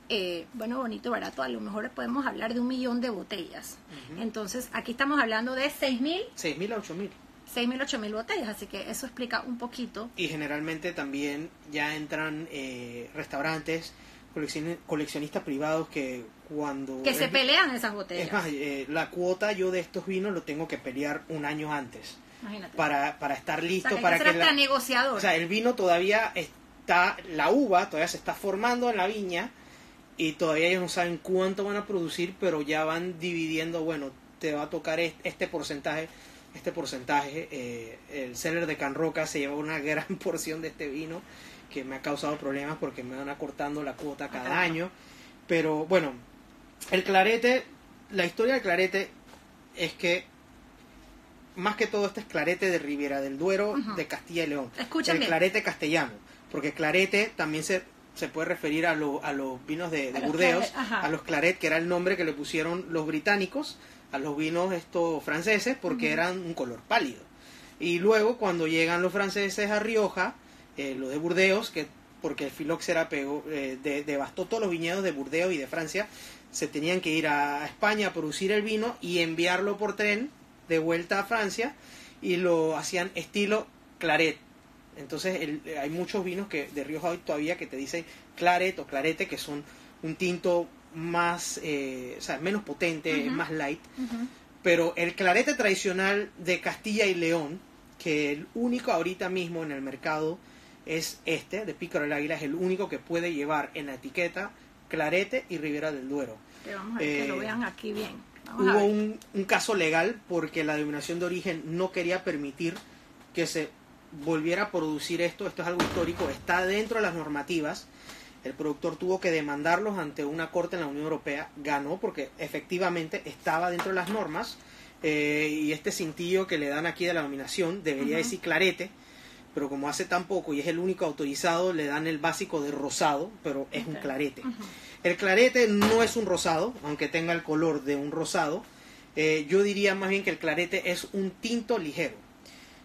eh, bueno, bonito, barato, a lo mejor podemos hablar de un millón de botellas. Entonces, aquí estamos hablando de 6.000. 6.000 a 8.000. 6.000, 8.000 botellas, así que eso explica un poquito. Y generalmente también ya entran eh, restaurantes, coleccionistas privados que cuando... Que se pelean esas botellas. Es más, eh, la cuota yo de estos vinos lo tengo que pelear un año antes. Imagínate. Para, para estar listo, para que... La, negociador. O sea, el vino todavía está, la uva todavía se está formando en la viña y todavía ellos no saben cuánto van a producir, pero ya van dividiendo, bueno, te va a tocar este porcentaje, este porcentaje. Eh, el seller de Can Roca se lleva una <laughs> gran porción de este vino que me ha causado problemas porque me van acortando la cuota cada año. Pero bueno, el clarete, la historia del clarete es que más que todo este es clarete de Riviera del Duero, de Castilla y León. El clarete castellano, porque clarete también se se puede referir a, a los vinos de, Burdeos, a los claret, que era el nombre que le pusieron los británicos a los vinos estos franceses porque eran un color pálido. Y luego cuando llegan los franceses a Rioja, eh, los de Burdeos, que porque el filoxera pegó, eh, devastó todos los viñedos de Burdeos y de Francia, se tenían que ir a España a producir el vino y enviarlo por tren de vuelta a Francia y lo hacían estilo claret entonces hay muchos vinos que de Rioja hoy todavía que te dicen claret o clarete, que son un tinto más, eh, o sea, menos potente, más light. Pero el clarete tradicional de Castilla y León, que el único ahorita mismo en el mercado es este, de Pícaro del Águila, es el único que puede llevar en la etiqueta clarete y Ribera del Duero. vamos a ver que lo eh, vean aquí bien. hubo un, un caso legal porque la denominación de origen no quería permitir que se volviera a producir esto, esto es algo histórico, está dentro de las normativas. El productor tuvo que demandarlos ante una corte en la Unión Europea, ganó porque efectivamente estaba dentro de las normas eh, y este cintillo que le dan aquí de la nominación debería decir clarete, pero como hace tan poco y es el único autorizado, le dan el básico de rosado, pero es un clarete. El clarete no es un rosado, aunque tenga el color de un rosado. Eh, yo diría más bien que el clarete es un tinto ligero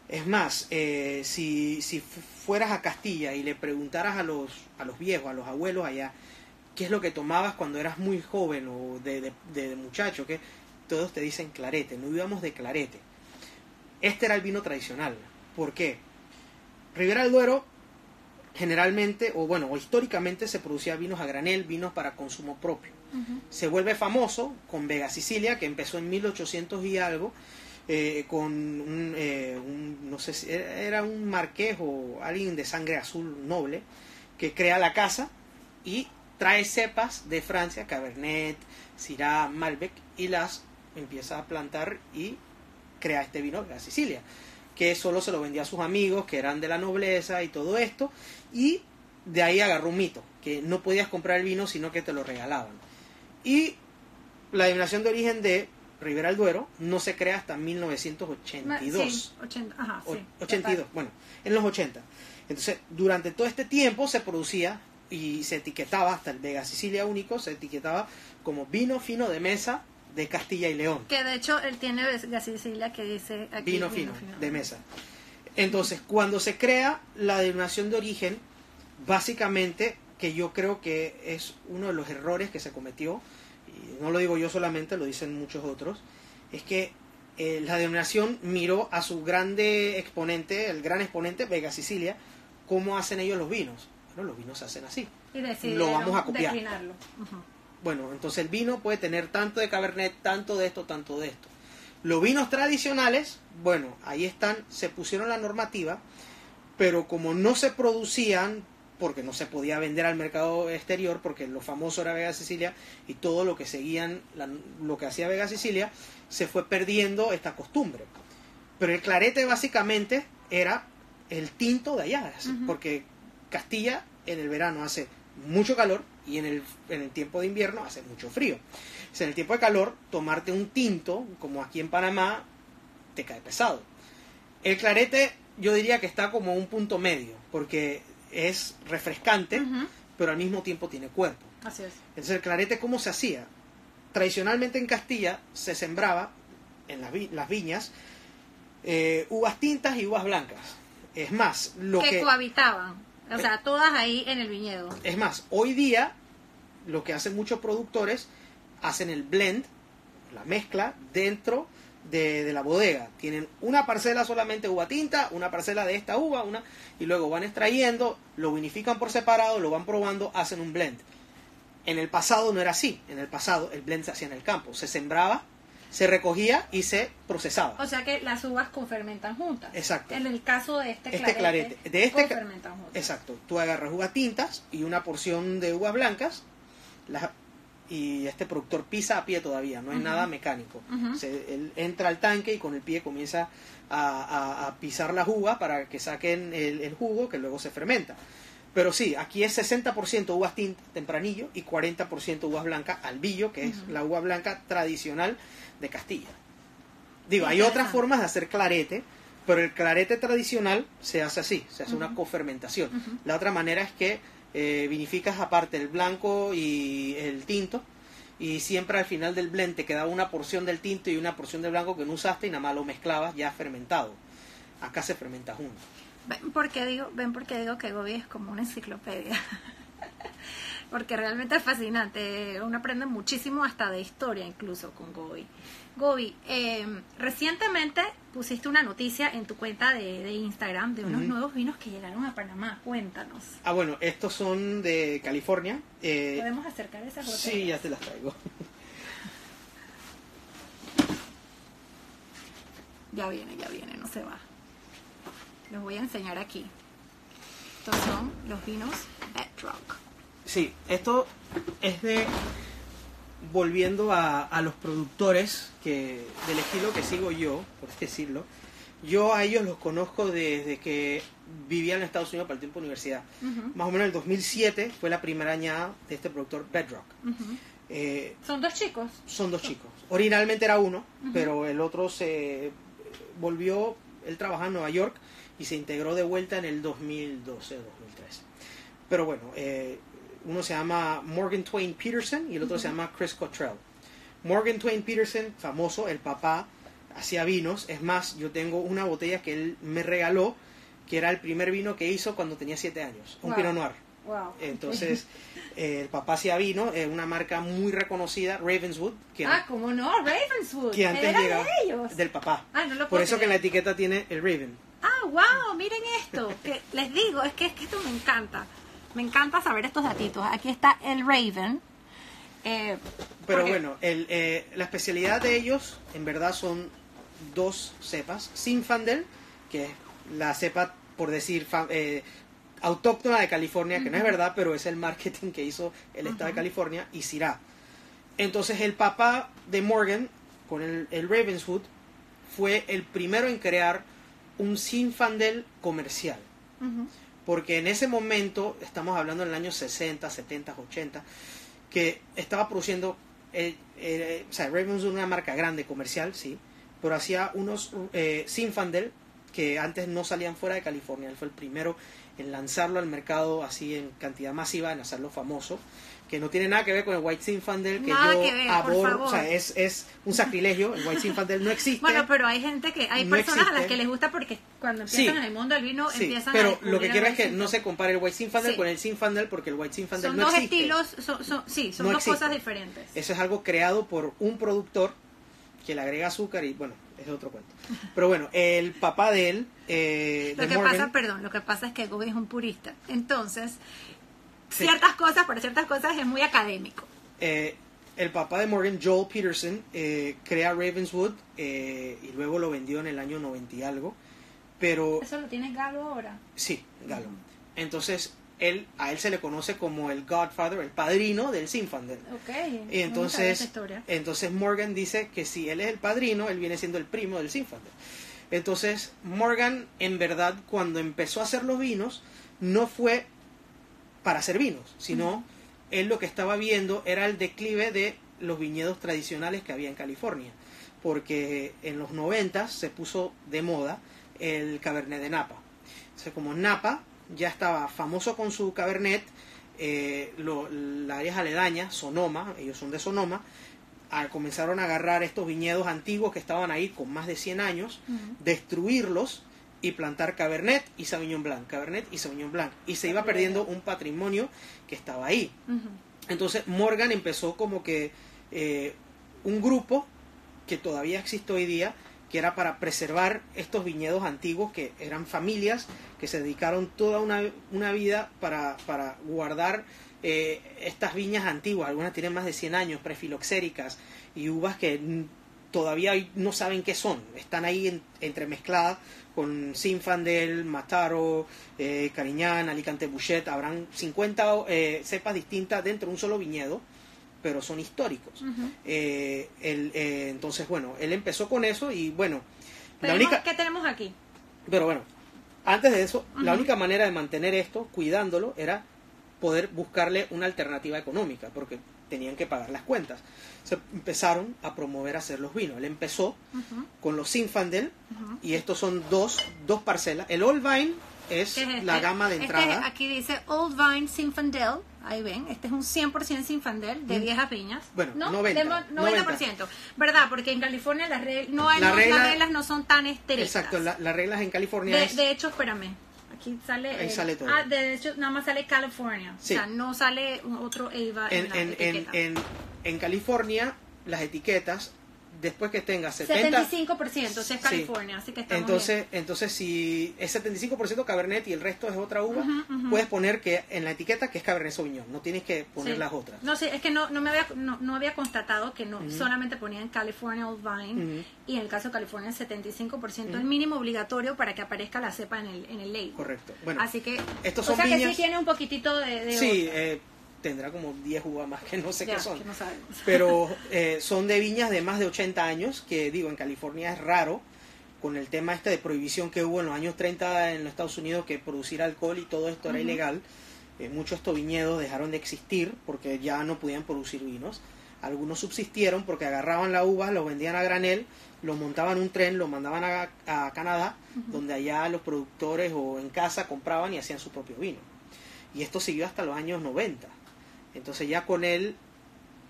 es más, eh, si, si fueras a Castilla y le preguntaras a los, a los viejos, a los abuelos allá, qué es lo que tomabas cuando eras muy joven o de, de, muchacho, que todos te dicen clarete, no íbamos de clarete. Este era el vino tradicional. ¿Por qué? Ribera del Duero generalmente, o bueno, o históricamente se producía vinos a granel, vinos para consumo propio. Se vuelve famoso con Vega Sicilia, que empezó en 1800 y algo, eh, con eh, un, no sé si era un marqués o alguien de sangre azul noble, que crea la casa y trae cepas de Francia, Cabernet, Syrah, Malbec, y las empieza a plantar y crea este vino de Sicilia, que solo se lo vendía a sus amigos, que eran de la nobleza y todo esto, y de ahí agarró un mito, que no podías comprar el vino sino que te lo regalaban. Y la denominación de origen de Rivera del Duero no se crea hasta 1982. Sí, 80, ajá, sí, 82, bueno, en los 80. Entonces, durante todo este tiempo se producía y se etiquetaba, hasta el Vega Sicilia único, se etiquetaba como vino fino de mesa de Castilla y León. Que de hecho él tiene la Sicilia que dice aquí vino fino, de mesa. Entonces, cuando se crea la denominación de origen, básicamente, que yo creo que es uno de los errores que se cometió, no lo digo yo solamente, lo dicen muchos otros, es que eh, la denominación miró a su grande exponente, el gran exponente, Vega Sicilia, cómo hacen ellos los vinos. Bueno, los vinos se hacen así. Y lo vamos a copiar. Bueno, entonces el vino puede tener tanto de Cabernet, tanto de esto, tanto de esto. Los vinos tradicionales, bueno, ahí están, se pusieron la normativa, pero como no se producían, porque no se podía vender al mercado exterior, porque lo famoso era Vega Sicilia y todo lo que seguían, lo que hacía Vega Sicilia, se fue perdiendo esta costumbre. Pero el clarete básicamente era el tinto de allá, porque Castilla en el verano hace mucho calor y en el, en el tiempo de invierno hace mucho frío. en el tiempo de calor, tomarte un tinto, como aquí en Panamá, te cae pesado. El clarete yo diría que está como un punto medio, porque es refrescante, pero al mismo tiempo tiene cuerpo. Así es. Entonces el clarete, ¿cómo se hacía? Tradicionalmente en Castilla se sembraba en las, las viñas eh, uvas tintas y uvas blancas. Es más, lo que... que cohabitaban. O sea, todas ahí en el viñedo. Es más, hoy día lo que hacen muchos productores hacen el blend, la mezcla dentro de, la bodega. Tienen una parcela solamente uva tinta, una parcela de esta uva, una y luego van extrayendo, lo vinifican por separado, lo van probando, hacen un blend. En el pasado no era así. En el pasado el blend se hacía en el campo, se sembraba se recogía y se procesaba. O sea que las uvas confermentan juntas. Exacto. En el caso de este, este clarete, de este confermentan juntas. Exacto. Tú agarras uvas tintas y una porción de uvas blancas y este productor pisa a pie todavía, no hay nada mecánico. él entra al tanque y con el pie comienza a, pisar las uvas para que saquen el, jugo que luego se fermenta. Pero sí, aquí es 60% uvas tintas tempranillo y 40% uvas blancas albillo, que es la uva blanca tradicional de Castilla. Digo, hay otras formas de hacer clarete, pero el clarete tradicional se hace así, se hace una cofermentación. La otra manera es que eh, vinificas aparte el blanco y el tinto, y siempre al final del blend te quedaba una porción del tinto y una porción del blanco que no usaste y nada más lo mezclabas ya fermentado. Acá se fermenta junto. Ven porque digo, ven porque digo que Gobi es como una enciclopedia. <laughs> porque realmente es fascinante. Uno aprende muchísimo hasta de historia incluso con Gobi. Gobi, em, recientemente pusiste una noticia en tu cuenta de, Instagram de unos nuevos vinos que llegaron a Panamá. Cuéntanos. Ah, bueno, estos son de California. Eh, ¿Podemos acercar esas botellas? Sí, ya te las traigo. <laughs> Ya viene, ya viene, no se va. Los voy a enseñar aquí. Estos son los vinos Bedrock. Sí, esto es de volviendo a, los productores que del estilo que sigo yo, por decirlo. Yo a ellos los conozco desde que vivía en Estados Unidos para el tiempo de universidad. Más o menos en el 2007 fue la primera añada de este productor Bedrock. Eh, ¿Son dos chicos? Son dos chicos. Originalmente era uno, pero el otro se volvió, él trabajaba en Nueva York y se integró de vuelta en el 2012 2013. Pero bueno, eh, uno se llama Morgan Twain Peterson y el otro se llama Chris Cottrell. Morgan Twain Peterson, famoso, el papá, hacía vinos. Es más, yo tengo una botella que él me regaló, que era el primer vino que hizo cuando tenía siete años, un Pinot Noir. Entonces, <laughs> eh, el papá hacía vino, es una marca muy reconocida, Ravenswood. Que ah, ¿cómo no? Ravenswood. Que antes de ellos. Del papá. Ah, no lo Por eso que en la etiqueta tiene el Raven. Ah, wow, miren esto. que les digo, es que, es que esto me encanta. Me encanta saber estos datitos. Aquí está el Raven. Eh, Pero bueno, el, eh, la especialidad de ellos en verdad son dos cepas. Sinfandel, que es la cepa, por decir, eh, autóctona de California, que no es verdad, pero es el marketing que hizo el estado de California, y Syrah. Entonces el papá de Morgan, con el, el Ravenswood, fue el primero en crear un Sinfandel comercial. Porque en ese momento, estamos hablando en el año 60, 70, 80, que estaba produciendo, eh, eh, o sea, Ravenswood una marca grande comercial, sí, pero hacía unos eh, Sinfandel que antes no salían fuera de California. Él fue el primero en lanzarlo al mercado así en cantidad masiva, en hacerlo famoso, que no tiene nada que ver con el White Zinfandel, que Nada yo que ver, favor. o sea, es, es un sacrilegio, el White Zinfandel no existe. Bueno, pero hay gente que, hay No personas a las que les gusta porque cuando Sí. empiezan en el mundo del vino Sí, empiezan a pero lo que quiero es que no se compare el White Zinfandel Sí. con el Zinfandel porque el White Zinfandel Son no dos existe. estilos, son, son- sí, son No dos existe. cosas diferentes. Eso es algo creado por un productor que le agrega azúcar y bueno, es otro cuento. Pero bueno, el papá de él, eh, Lo de que Morgan, pasa, perdón, lo que pasa es que Gobi es un purista. Entonces, Sí. ciertas cosas, para ciertas cosas es muy académico. eh, el papá de Morgan, Joel Peterson, eh, crea Ravenswood eh, y luego lo vendió en el año 90 y algo. Pero Eso lo tiene Galo ahora. sí, Galo. Entonces, él, a él se le conoce como el Godfather, el padrino del Zinfandel. Ok. Y entonces, entonces Morgan dice que si él es el padrino, él viene siendo el primo del Zinfandel. Entonces Morgan, en verdad, cuando empezó a hacer los vinos, no fue para hacer vinos, sino él lo que estaba viendo era el declive de los viñedos tradicionales que había en California, porque en los 90 se puso de moda el Cabernet de Napa. Entonces, como Napa ya estaba famoso con su Cabernet, eh, lo- las áreas aledañas, Sonoma, ellos son de Sonoma, a- comenzaron a agarrar estos viñedos antiguos que estaban ahí con más de 100 años, destruirlos y plantar Cabernet y Sauvignon Blanc, Cabernet y Sauvignon Blanc. Y se iba perdiendo un patrimonio que estaba ahí. Entonces Morgan empezó como que eh, un grupo que todavía existe hoy día, que era para preservar estos viñedos antiguos, que eran familias que se dedicaron toda una, vida para, para guardar eh, estas viñas antiguas. Algunas tienen más de 100 años, prefiloxéricas, y uvas que todavía no saben qué son. Están ahí en- entremezcladas con Zinfandel, Mataro, eh, Cariñán, Alicante Bouchet. Habrán 50 eh, cepas distintas dentro de un solo viñedo, pero son históricos. Ujú. Eh, él, eh, entonces, bueno, él empezó con eso y bueno, la única, ¿Qué tenemos aquí? pero bueno, antes de eso, la Ujú. única manera de mantener esto, cuidándolo, era poder buscarle una alternativa económica, porque tenían que pagar las cuentas. Se empezaron a promover hacer los vinos. Él empezó Ujú, con los Zinfandel, ujú. y estos son dos, dos parcelas. El Old Vine es ¿Qué es este? la gama de Este entrada. es- aquí dice Old Vine Zinfandel. Ahí ven, este es un 100% Zinfandel de Mm. viejas viñas. Bueno, ¿no? 90, De mo- 90%. ¿Verdad? Porque en California las, reg- no hay- La no- regla- las reglas no son tan estrictas. Exacto, la- las reglas en California De, es... de hecho, espérame. Aquí sale. Ahí el- sale todo. Ah, de hecho, nada más sale California. Sí. O sea, no sale otro Ava en, en, la en, en California, las etiquetas, después que tenga 70... 75% si es Sí. California, así que estamos Entonces, entonces si es 75% Cabernet y el resto es otra uva, puedes poner que en la etiqueta que es Cabernet Sauvignon, no tienes que bien. poner Sí. las otras. No, sí, es que no, no me había, no, no había constatado que no solamente ponían California Old Vine y en el caso de California el 75% Ujú. el mínimo obligatorio para que aparezca la cepa en el, en el label. Correcto. Bueno, Así que, estos o son sea que sí tiene un poquitito de, de sí, eh, tendrá como 10 uvas más que no sé Ya, qué son. no. Pero <laughs> eh, son de viñas de más de 80 años, que digo, en California es raro, con el tema este de prohibición que hubo en los años 30 en los Estados Unidos, que producir alcohol y todo esto era ilegal. Eh, muchos estos viñedos dejaron de existir porque ya no podían producir vinos. Algunos subsistieron porque agarraban la uva, lo vendían a granel, lo montaban en un tren, lo mandaban a, a Canadá, donde allá los productores o en casa compraban y hacían su propio vino. Y esto siguió hasta los años 90. Entonces ya con él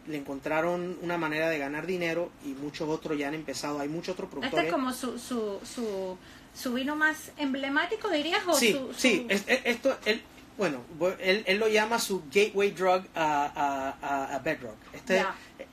le encontraron una manera de ganar dinero y muchos otros ya han empezado. Hay muchos otros Este productores. es como su, su, su, su vino más emblemático, dirías, o sí, su, sí, es- es- esto, él, bueno, bu- él, él lo llama su gateway drug a, a, a- Bedrock. Este.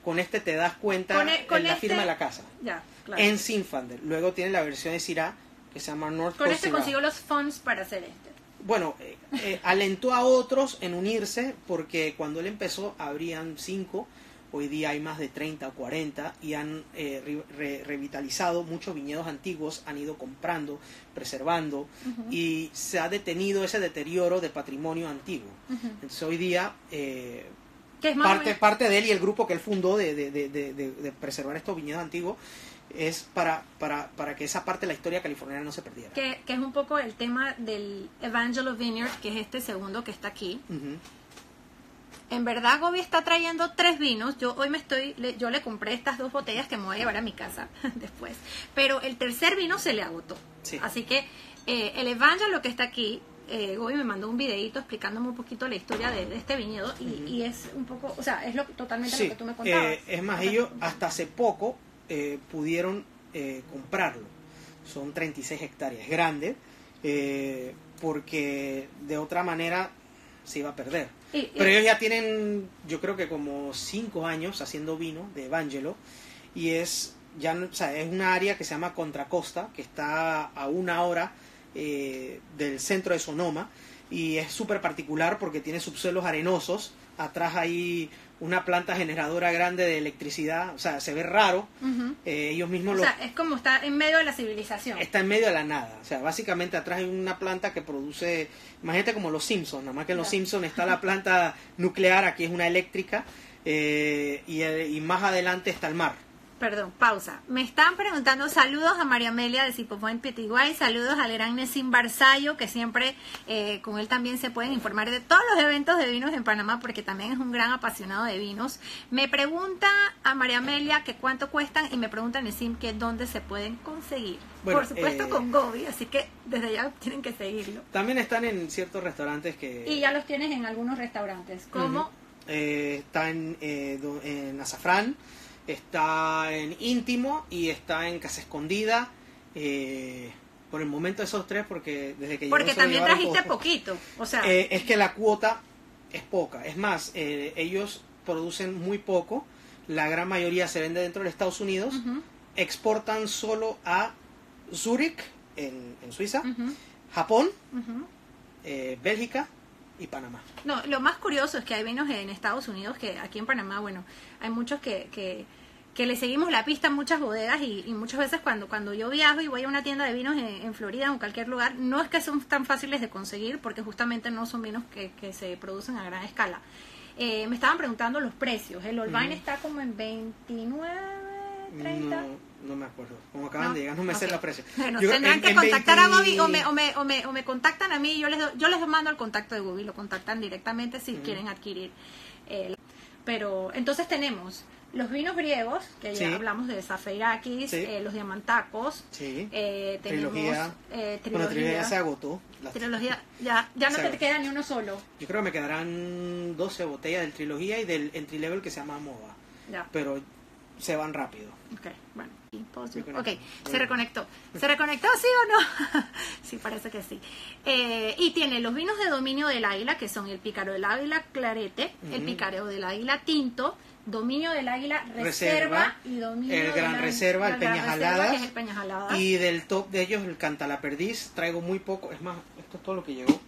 Con este te das cuenta Con e- con en la este- firma de la casa. Claro. En Zinfandel. Luego tiene la versión de Syrah que se llama North Con Coast este Syrah. consiguió los funds para hacer este. Bueno, eh, eh, alentó a otros en unirse porque cuando él empezó habrían cinco, hoy día hay más de 30 o 40 y han eh, re- re- revitalizado muchos viñedos antiguos, han ido comprando, preservando y se ha detenido ese deterioro de patrimonio antiguo. Entonces hoy día eh, parte, parte de él y el grupo que él fundó de- de- de- de preservar estos viñedos antiguos es para, para, para que esa parte de la historia californiana no se perdiera. que, que es un poco el tema del Evangelo Vineyard, que es este segundo que está aquí. En verdad Gobi está trayendo tres vinos. Yo hoy me estoy, le- yo le compré estas dos botellas que me voy a llevar a mi casa <laughs> después. Pero el tercer vino se le agotó. Sí. Así que eh, el Evangel, lo que está aquí, eh, Gobi me mandó un videito explicándome un poquito la historia de, de este viñedo y, y es un poco, o sea, es lo, totalmente Sí, lo que tú me contabas. eh, es más, ellos hasta hace poco eh, pudieron eh, comprarlo. Son 36 hectáreas, grande, eh, porque de otra manera se iba a perder. Y- y- Pero ellos ya tienen, yo creo que como 5 años haciendo vino de Evangelo y es ya no- o sea, es una área que se llama Contracosta, que está a una hora del centro de Sonoma y es súper particular porque tiene subsuelos arenosos, atrás hay una planta generadora grande de electricidad, o sea, se ve raro, eh, ellos mismos O lo... sea, es como está en medio de la civilización. Está en medio de la nada, o sea, básicamente atrás hay una planta que produce, imagínate como los Simpsons, nada más que en los. Simpsons está la planta nuclear, aquí es una eléctrica, eh, y, y más adelante está el mar. Perdón, pausa. Me están preguntando saludos a María Amelia de Cipofón Petiguay, saludos al gran Nessim Barzallo, que siempre eh, con él también se pueden informar de todos los eventos de vinos en Panamá, porque también es un gran apasionado de vinos. Me pregunta a María Amelia que cuánto cuestan y me pregunta a Nessim que dónde se pueden conseguir. Bueno, Por supuesto eh, con Gobi, así que desde ya tienen que seguirlo. También están en ciertos restaurantes que... Y ya los tienes en algunos restaurantes, como. Eh, eh, en Azafrán, está en Íntimo y está en Casa Escondida. eh, por el momento esos tres, porque desde que porque también trajiste todos. poquito, o sea, Eh, es que la cuota es poca. Es más, eh, ellos producen muy poco. La gran mayoría se vende dentro de Estados Unidos. ujú, Exportan solo a Zurich, en, en Suiza, ujú, Japón, ujú. eh, Bélgica y Panamá. No, lo más curioso es que hay vinos en Estados Unidos que aquí en Panamá, bueno, hay muchos que, que, que le seguimos la pista a muchas bodegas y, y muchas veces cuando, cuando yo viajo y voy a una tienda de vinos en, en Florida o en cualquier lugar, no es que son tan fáciles de conseguir porque justamente no son vinos que, que se producen a gran escala. Eh, me estaban preguntando los precios. El Olvine Ujú. está como en 29, 30. No, no me acuerdo. Como acaban No. de llegar, no me sé la precio. Bueno, Yo- tendrán en- que en contactar a 20 Gobi o me, o, me, o, me, o me contactan a mí yo les, do- yo les mando el contacto de Gobi, lo contactan directamente si quieren adquirir. el- pero entonces tenemos los vinos griegos, que ya Sí. hablamos de Zafeirakis, Sí. eh, los diamantacos, Sí. eh, tenemos Trilogía. eh, Bueno, trilogía ya se trilogía, agotó. Las- trilogía, ya, ya no Se te agotó. queda ni uno solo. Yo creo que me quedarán 12 botellas del trilogía y del entry level que se llama MOVA. Ya. Pero se van rápido. Ok, bueno. Ok, se reconectó. ¿Se reconectó, sí o no? <laughs> sí, parece que sí. Eh, y tiene los vinos de dominio del águila, que son el pícaro del águila clarete, el pícaro del águila tinto, dominio del águila reserva, Reserva, y dominio el del Gran Reserva, el Peñajaladas. Y del top de ellos, el Canta la Perdiz, traigo muy poco. Es más, esto es todo lo que llegó.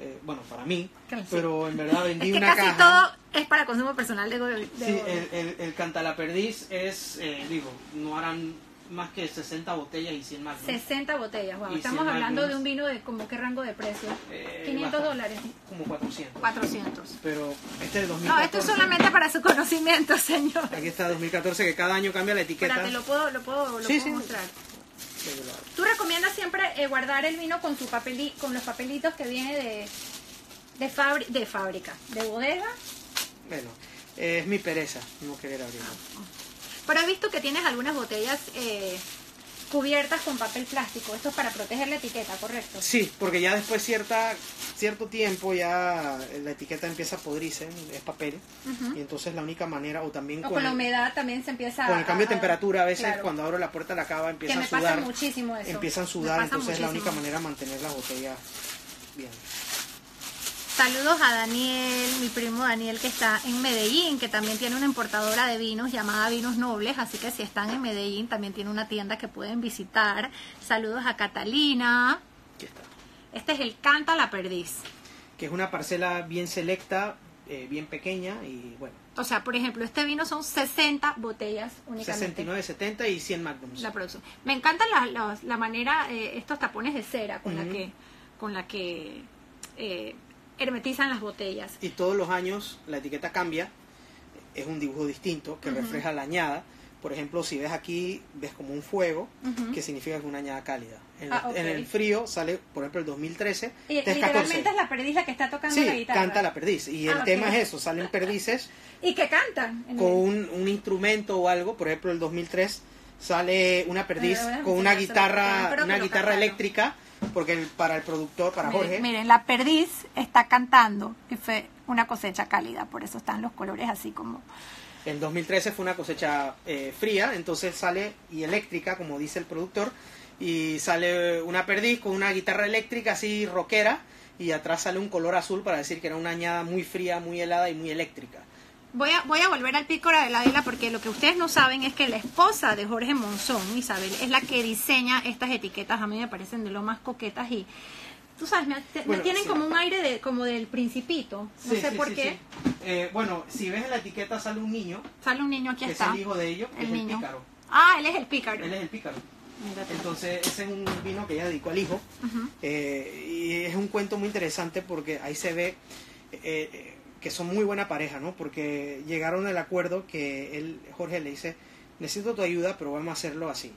Eh, bueno, para mí. Pero en verdad Es vendí que una casi caja. todo es para consumo personal de, de Sí, el, el, el Canta la Perdiz es, eh, digo, no harán más que 60 botellas y 100 más. ¿no? 60 botellas. Wow. Y Estamos 100 hablando Magnums. de un vino de como qué rango de precio. Eh, 500 bastante. dólares. Como 400. 400. Pero este es 2014. No, esto es solamente para su conocimiento, <laughs> señor. Aquí está 2014, que cada año cambia la etiqueta. Espérate, lo puedo, lo puedo, lo Sí, puedo sí. mostrar. Tú recomiendas siempre eh, guardar el vino con su papeli, con los papelitos que viene de de, fabri- de fábrica, de bodega. Bueno, eh, es mi pereza no querer abrirlo. Pero he visto que tienes algunas botellas eh, cubiertas con papel plástico. Esto es para proteger la etiqueta, ¿correcto? Sí, porque ya después cierta cierto tiempo ya la etiqueta empieza a podrirse, es papel, y entonces la única manera, o también O con, con la humedad también se empieza con el cambio de a- temperatura, a veces claro. cuando abro la puerta la cava que empieza me a pasa sudar, muchísimo eso. empiezan a sudar, entonces es la única manera de mantener las botellas bien. Saludos a Daniel, mi primo Daniel que está en Medellín, que también tiene una importadora de vinos llamada Vinos Nobles, así que si están en Medellín también tiene una tienda que pueden visitar. Saludos a Catalina. Aquí está. Este es el Canta la Perdiz. Que es una parcela bien selecta, eh, bien pequeña y bueno, O sea, por ejemplo, este vino son 60 botellas únicamente. 69, 70 y 100 magnums. La producción. Me encanta la, la- la manera, eh, estos tapones de cera con la que, con la que eh, hermetizan las botellas. y todos los años la etiqueta cambia, es un dibujo distinto que refleja la añada, Por ejemplo, si ves aquí, ves como un fuego, que significa que es una añada cálida. En, Ah, en el frío sale, por ejemplo, el 2013, Y literalmente 14. es la perdiz la que está tocando la Sí, guitarra. canta la perdiz. Y el Ah, tema es eso, salen perdices <laughs> Y que cantan. con un, un instrumento o algo, por ejemplo, el 2003 sale una perdiz con una guitarra, una guitarra eléctrica, porque el- para el productor, para Miren, Jorge, miren, la perdiz está cantando y fue una cosecha cálida, por eso están los colores así como... el 2013 fue una cosecha eh, fría, entonces sale y eléctrica, como dice el productor, y sale una perdiz con una guitarra eléctrica así rockera, y atrás sale un color azul para decir que era una añada muy fría, muy helada y muy eléctrica. Voy a, voy a volver al pícora de la isla porque lo que ustedes no saben es que la esposa de Jorge Monzón, Isabel, es la que diseña estas etiquetas. A mí me parecen de lo más coquetas y, tú sabes, me, te- me Bueno, tienen sí. como un aire de como del principito. No Sí, sé sí, por qué. Eh, bueno, si ves en la etiqueta sale un niño, Sale un niño aquí que está. es el hijo de ellos, el es niño. el pícaro. Ah, él es el pícaro. Él es el pícaro. Entonces, ese es un vino que ella dedicó al hijo. Eh, y es un cuento muy interesante porque ahí se ve eh, que son muy buena pareja, ¿no? Porque llegaron al acuerdo que él, Jorge le dice, necesito tu ayuda, pero vamos a hacerlo así.